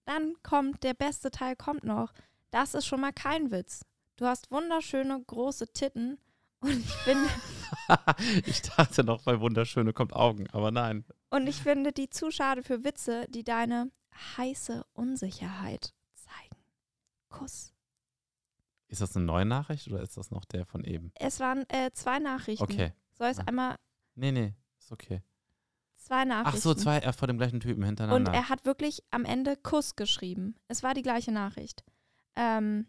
dann kommt der beste Teil, kommt noch. Das ist schon mal kein Witz. Du hast wunderschöne große Titten und ich finde, ich dachte noch, bei Wunderschöne kommt Augen, aber nein. und ich finde die zu schade für Witze, die deine heiße Unsicherheit zeigen. Kuss. Ist das eine neue Nachricht oder ist das noch der von eben? Es waren äh, zwei Nachrichten. Okay. Soll ich es Ah. einmal Nee, nee, ist okay. zwei Ach Nachrichten? so, zwei äh, vor dem gleichen Typen Und hintereinander. er hat wirklich am Ende Kuss geschrieben. Es war die gleiche Nachricht. Ähm,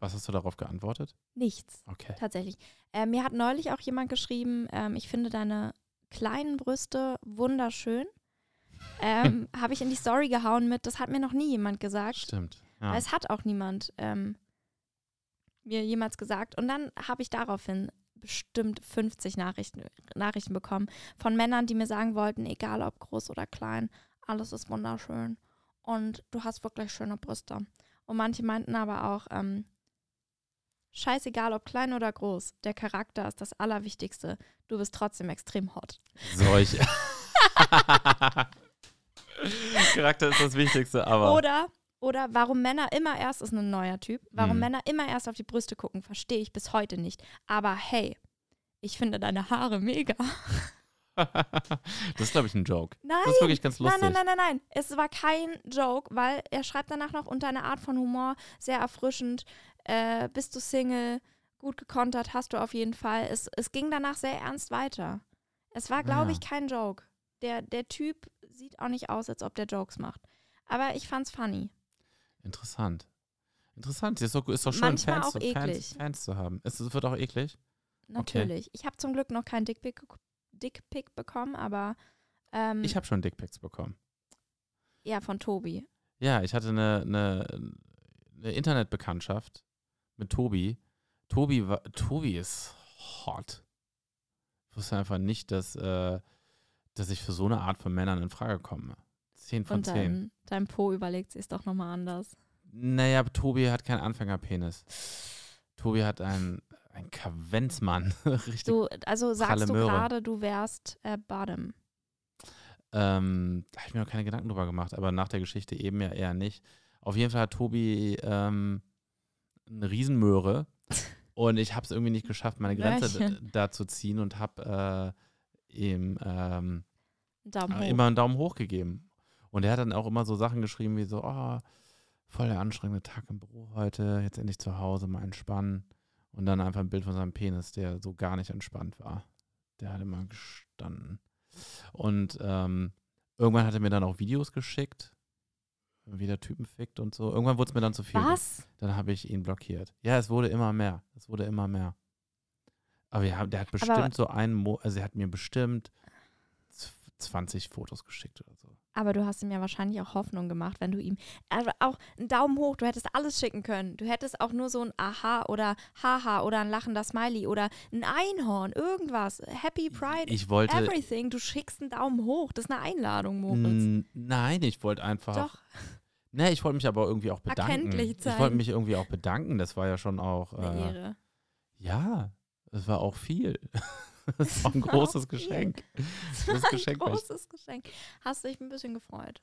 Was hast du darauf geantwortet? nichts, Okay. tatsächlich. Äh, mir hat neulich auch jemand geschrieben, ähm, ich finde deine kleinen Brüste wunderschön. Ähm, Habe ich in die Story gehauen mit, das hat mir noch nie jemand gesagt. Stimmt. Ja. Weil es hat auch niemand. Ähm, mir jemals gesagt. Und dann habe ich daraufhin bestimmt 50 Nachrichten, Nachrichten bekommen von Männern, die mir sagen wollten, egal ob groß oder klein, alles ist wunderschön. Und du hast wirklich schöne Brüste. Und manche meinten aber auch, ähm, scheißegal ob klein oder groß, der Charakter ist das Allerwichtigste. Du bist trotzdem extrem hot. Solch. Charakter ist das Wichtigste, aber. Oder, oder warum Männer immer erst, ist ein neuer Typ, warum Hm. Männer immer erst auf die Brüste gucken, verstehe ich bis heute nicht. Aber hey, ich finde deine Haare mega. das ist, glaube ich, ein Joke. Nein, Das ist wirklich ganz lustig. nein, nein, nein, nein, nein. Es war kein Joke, weil er schreibt danach noch unter eine Art von Humor sehr erfrischend. Äh, bist du Single? Gut gekontert hast du auf jeden Fall. Es, es ging danach sehr ernst weiter. Es war, glaube Ja. ich, kein Joke. Der, der Typ sieht auch nicht aus, als ob der Jokes macht. Aber ich fand's funny. Interessant. Interessant. Ist doch, ist doch schön, Manchmal Fans, auch zu, Fans, eklig. Fans zu haben. Es, wird auch eklig. Natürlich. Ich habe zum Glück noch keinen Dickpick, Dickpick bekommen, aber ähm, Ich habe schon Dickpics bekommen. ja, von Tobi. Ja, ich hatte eine, eine, eine Internetbekanntschaft mit Tobi. Tobi, war, Tobi ist hot. Ich wusste einfach nicht, dass, äh, dass ich für so eine Art von Männern in Frage komme. Zehn von Und zehn. dein, dein Po überlegt sich doch nochmal anders. Naja, aber Tobi hat keinen Anfängerpenis. Tobi hat einen, einen Kavenzmann. Richtig. Du, also sagst du Möhre. gerade, du wärst äh, Bottom. Ähm, da habe ich mir noch keine Gedanken drüber gemacht, aber nach der Geschichte eben ja eher nicht. Auf jeden Fall hat Tobi ähm, eine Riesenmöhre und ich habe es irgendwie nicht geschafft, meine Grenze da zu ziehen und habe äh, ihm ähm, Daumen hoch. immer einen Daumen hoch gegeben. Und er hat dann auch immer so Sachen geschrieben wie so, oh, voll der anstrengende Tag im Büro heute, jetzt endlich zu Hause, mal entspannen. Und dann einfach ein Bild von seinem Penis, der so gar nicht entspannt war. Der hat immer gestanden. Und ähm, irgendwann hat er mir dann auch Videos geschickt, wie der Typen fickt und so. Irgendwann wurde es mir dann zu viel. Was? Dann habe ich ihn blockiert. Ja, es wurde immer mehr. Es wurde immer mehr. Aber ja, der hat bestimmt so einen, Mo also er hat mir bestimmt z- 20 Fotos geschickt oder so. Aber du hast ihm ja wahrscheinlich auch Hoffnung gemacht, wenn du ihm. Aber auch einen Daumen hoch, du hättest alles schicken können. Du hättest auch nur so ein Aha oder Haha oder ein lachender Smiley oder ein Einhorn, irgendwas. Happy Pride, Ich wollte. everything. Du schickst einen Daumen hoch. Das ist eine Einladung, Moritz. Nein, ich wollte einfach. Doch, Nee, ich wollte mich aber irgendwie auch bedanken. Erkenntlich Ich sein. wollte mich irgendwie auch bedanken. Das war ja schon auch. eine Äh, Ehre. ja, es war auch viel. Es war ein war großes. Geschenk. Das Das war ein Geschenk war großes Geschenk. Hast du dich ein bisschen gefreut.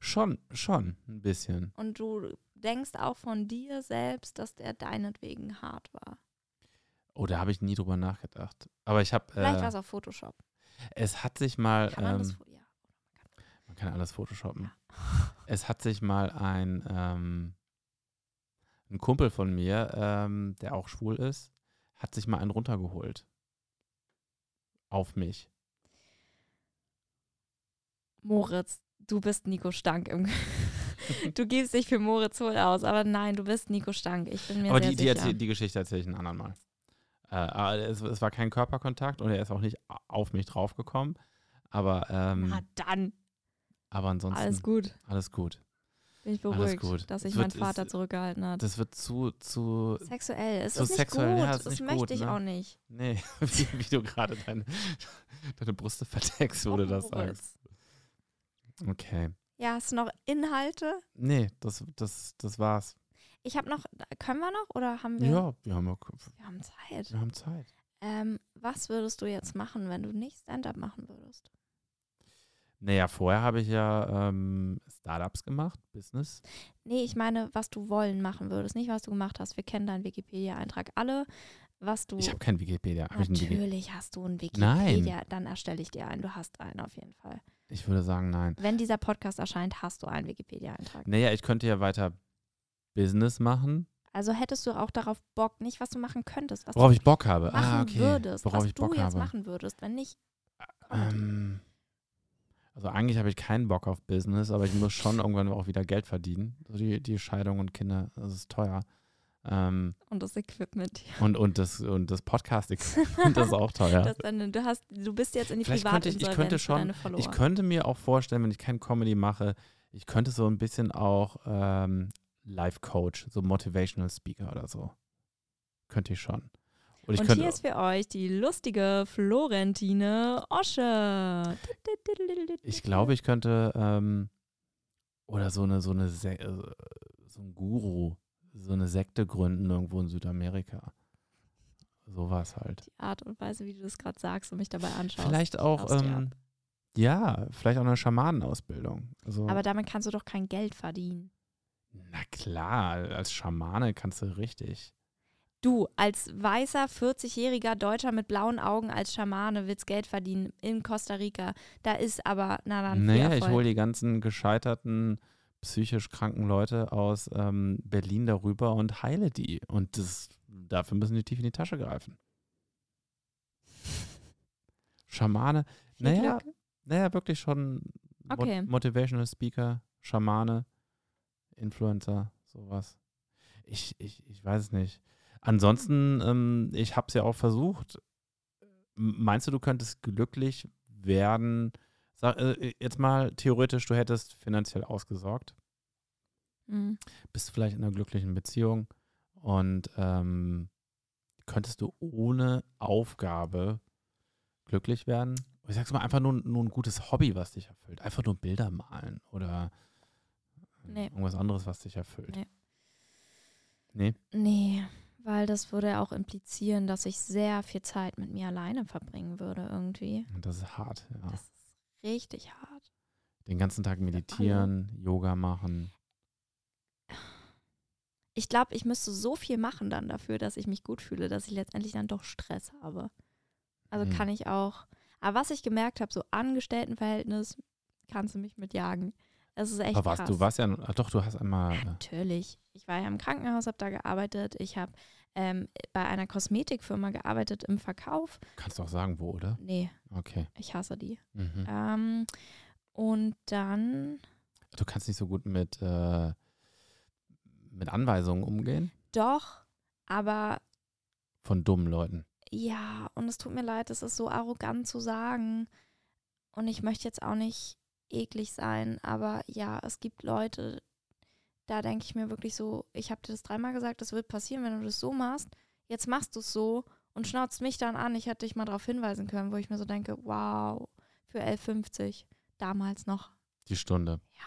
Schon, schon, ein bisschen. Und du denkst auch von dir selbst, dass der deinetwegen hart war. Oh, da habe ich nie drüber nachgedacht. Aber ich habe. Vielleicht war Äh, es auf Photoshop. es hat sich mal. Kann man das ähm, fo- ja. Man kann alles photoshoppen. Es hat sich mal ein, ähm, ein Kumpel von mir, ähm, der auch schwul ist, hat sich mal einen runtergeholt. Auf mich. Moritz, du bist Nico Stank. Im du gibst dich für Moritz Hohl aus, aber nein, du bist Nico Stank. Ich bin mir Aber sehr die, die, sicher. die Geschichte erzähle ich ein anderen Mal. Äh, es, es war kein Körperkontakt und er ist auch nicht auf mich draufgekommen. Aber, ähm, Na dann, aber ansonsten alles gut. alles gut. Bin ich beruhigt, gut. dass sich mein wird- Vater es- zurückgehalten hat. Das wird zu, zu, Sexuell, es so ist nicht sexuell, gut. ja, ist das nicht möchte gut, ich ne? auch nicht. nee, wie, wie du gerade deine, deine Brüste verdeckst, wo du das sagst. Okay. Ja, hast du noch Inhalte? Nee, das, das, das war's. Ich habe noch, können wir noch oder haben wir? Ja, wir haben, ja- Wir haben Zeit. wir haben Zeit. Ähm, was würdest du jetzt machen, wenn du nicht Stand-up machen würdest? Naja, vorher habe ich ja ähm, Startups gemacht, Business. Nee, ich meine, was du wollen machen würdest, nicht was du gemacht hast. Wir kennen deinen Wikipedia-Eintrag alle. Was du. Ich habe kein Wikipedia. Hab Natürlich hast du einen Nein. Wikipedia. Dann erstelle ich dir einen. Du hast einen auf jeden Fall. ich würde sagen, nein. Wenn dieser Podcast erscheint, hast du einen Wikipedia-Eintrag. Naja, ich könnte ja weiter Business machen, Also hättest du auch darauf Bock, nicht was du machen könntest, was worauf du ich Bock habe. machen ah, okay. würdest, worauf was ich du Bock jetzt habe. machen würdest, wenn nicht. Ähm, also eigentlich habe ich keinen Bock auf Business, aber ich muss schon irgendwann auch wieder Geld verdienen. So die, die Scheidung und Kinder, das ist teuer. Ähm, Und das Equipment. und, und das, und das Podcasting, das ist auch teuer. Das dann, du, hast, du bist jetzt in die Vielleicht könnte ich- ich könnte schon-. Ich könnte mir auch vorstellen, wenn ich kein Comedy mache, ich könnte so ein bisschen auch ähm, Life-Coach, so Motivational Speaker oder so. Könnte ich schon. Und Und hier ist für euch die lustige Florentine Osche. Ich glaube, ich könnte ähm, oder so eine so eine Se äh, so ein Guru, so eine Sekte gründen irgendwo in Südamerika. Sowas halt. Die Art und Weise, wie du das gerade sagst und mich dabei anschaust. Vielleicht auch ähm, ja, vielleicht auch eine Schamanenausbildung. Also Aber damit kannst du doch kein Geld verdienen. na klar, als Schamane kannst du richtig. Du, als weißer 40-jähriger Deutscher mit blauen Augen als Schamane willst Geld verdienen in Costa Rica. Da ist aber, na dann, Naja, ich hole die ganzen gescheiterten, psychisch kranken Leute aus ähm, Berlin darüber und heile die. Und das, dafür müssen die tief in die Tasche greifen. Schamane, Viel naja, Glück. naja, wirklich schon Mot Okay. Motivational Speaker, Schamane, Influencer, sowas. Ich, ich, ich weiß es nicht. Ansonsten, ähm, ich habe es ja auch versucht. Meinst du, du könntest glücklich werden? Sag, äh, jetzt mal theoretisch, du hättest finanziell ausgesorgt, Mhm. bist vielleicht in einer glücklichen Beziehung und ähm, könntest du ohne Aufgabe glücklich werden? Ich sag's mal, einfach nur, nur ein gutes Hobby, was dich erfüllt. Einfach nur Bilder malen oder Nee. irgendwas anderes, was dich erfüllt. Nee. Nee? Nee, weil das würde auch implizieren, dass ich sehr viel Zeit mit mir alleine verbringen würde irgendwie. Und das ist hart, ja. Das ist richtig hart. Den ganzen Tag meditieren, Yoga machen. Ich glaube, ich müsste so viel machen dann dafür, dass ich mich gut fühle, dass ich letztendlich dann doch Stress habe. Also Hm. kann ich auch. Aber was ich gemerkt habe, so Angestelltenverhältnis, kannst du mich mitjagen. Das ist echt Aber warst, krass. du warst ja, ach doch, du hast einmal, Ja, äh, natürlich. Ich war ja im Krankenhaus, habe da gearbeitet. Ich habe ähm, bei einer Kosmetikfirma gearbeitet im Verkauf. kannst du auch sagen, wo, oder? Nee, Okay. ich hasse die. Mhm. Ähm, und dann, Du kannst nicht so gut mit, äh, mit Anweisungen umgehen doch, aber von dummen Leuten. ja, und es tut mir leid, es ist so arrogant zu sagen. Und ich möchte jetzt auch nicht eklig sein, aber ja, es gibt Leute, da denke ich mir wirklich so, ich habe dir das dreimal gesagt, das wird passieren, wenn du das so machst. Jetzt machst du es so und schnauzt mich dann an. Ich hätte dich mal darauf hinweisen können, wo ich mir so denke, wow, für 11,50 damals noch. Die Stunde. Ja.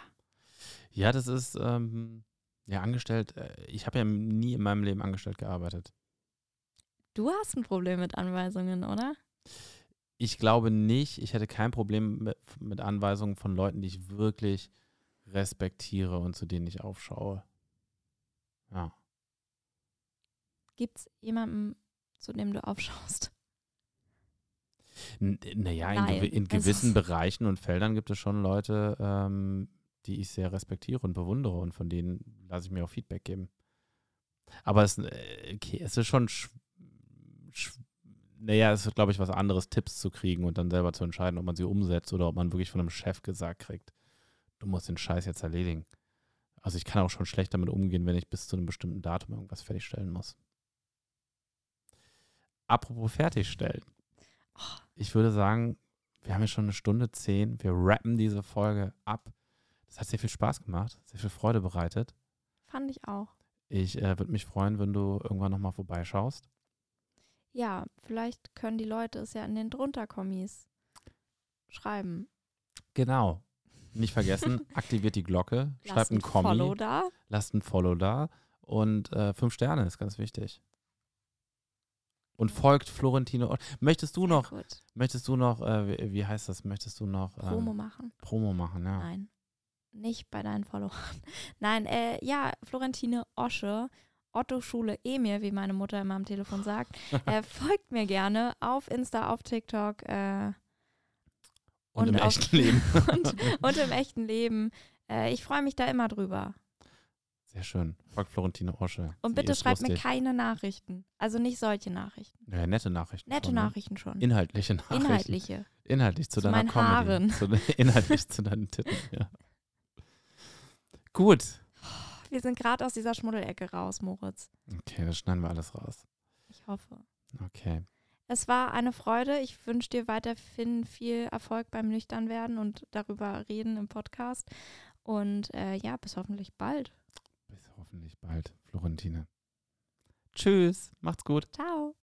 Ja, das ist, ähm, ja, angestellt. Äh, ich habe ja nie in meinem Leben angestellt gearbeitet. Du hast ein Problem mit Anweisungen, oder? Ich glaube nicht, ich hätte kein Problem mit, mit Anweisungen von Leuten, die ich wirklich respektiere und zu denen ich aufschaue. Ja. Gibt es jemanden, zu dem du aufschaust? Naja, in, Nein, gewi in gewissen Bereichen und Feldern gibt es schon Leute, ähm, die ich sehr respektiere und bewundere und von denen lasse ich mir auch Feedback geben. Aber es, äh, okay, es ist schon, sch sch naja, es ist, glaube ich, was anderes, Tipps zu kriegen und dann selber zu entscheiden, ob man sie umsetzt oder ob man wirklich von einem Chef gesagt kriegt, du musst den Scheiß jetzt erledigen. Also ich kann auch schon schlecht damit umgehen, wenn ich bis zu einem bestimmten Datum irgendwas fertigstellen muss. Apropos fertigstellen. Oh. Ich würde sagen, wir haben ja schon eine Stunde zehn. Wir rappen diese Folge ab. Das hat sehr viel Spaß gemacht, sehr viel Freude bereitet. Fand ich auch. Ich äh, würde mich freuen, wenn du irgendwann nochmal vorbeischaust. Ja, vielleicht können die Leute es ja in den Drunterkommis schreiben. Genau. Nicht vergessen, aktiviert die Glocke, schreibt Lasst ein ein Kommi, Follow da. lasst ein Follow da und äh, fünf Sterne ist ganz wichtig. Und folgt Florentine. Ott. Möchtest du noch, gut. möchtest du noch, äh, wie, wie heißt das, möchtest du noch ähm, Promo machen? Promo machen, ja. Nein. Nicht bei deinen Followern. Nein, äh, ja, Florentine Osche, Otto Schule Emil, wie meine Mutter immer am Telefon sagt. äh, folgt mir gerne auf Insta, auf TikTok äh, Und, und im auf- echten Leben. und, und im echten Leben. Äh, ich freue mich da immer drüber. Sehr schön. Folgt Florentine Osche. Und Sie bitte schreibt mir keine Nachrichten. Also nicht solche Nachrichten. Ja, nette Nachrichten. Nette schon, ne? Nachrichten schon. Inhaltliche Nachrichten. Inhaltliche. Inhaltlich zu, Zu deiner meinen Comedy. Haaren. Inhaltlich zu deinen Titten, ja. Gut. Wir sind gerade aus dieser Schmuddelecke raus, Moritz. Okay, das schneiden wir alles raus. Ich hoffe. Okay. Es war eine Freude. Ich wünsche dir weiterhin viel Erfolg beim Nüchternwerden und darüber reden im Podcast. Und äh, ja, bis hoffentlich bald. Bis hoffentlich bald, Florentine. Tschüss, macht's gut. Ciao.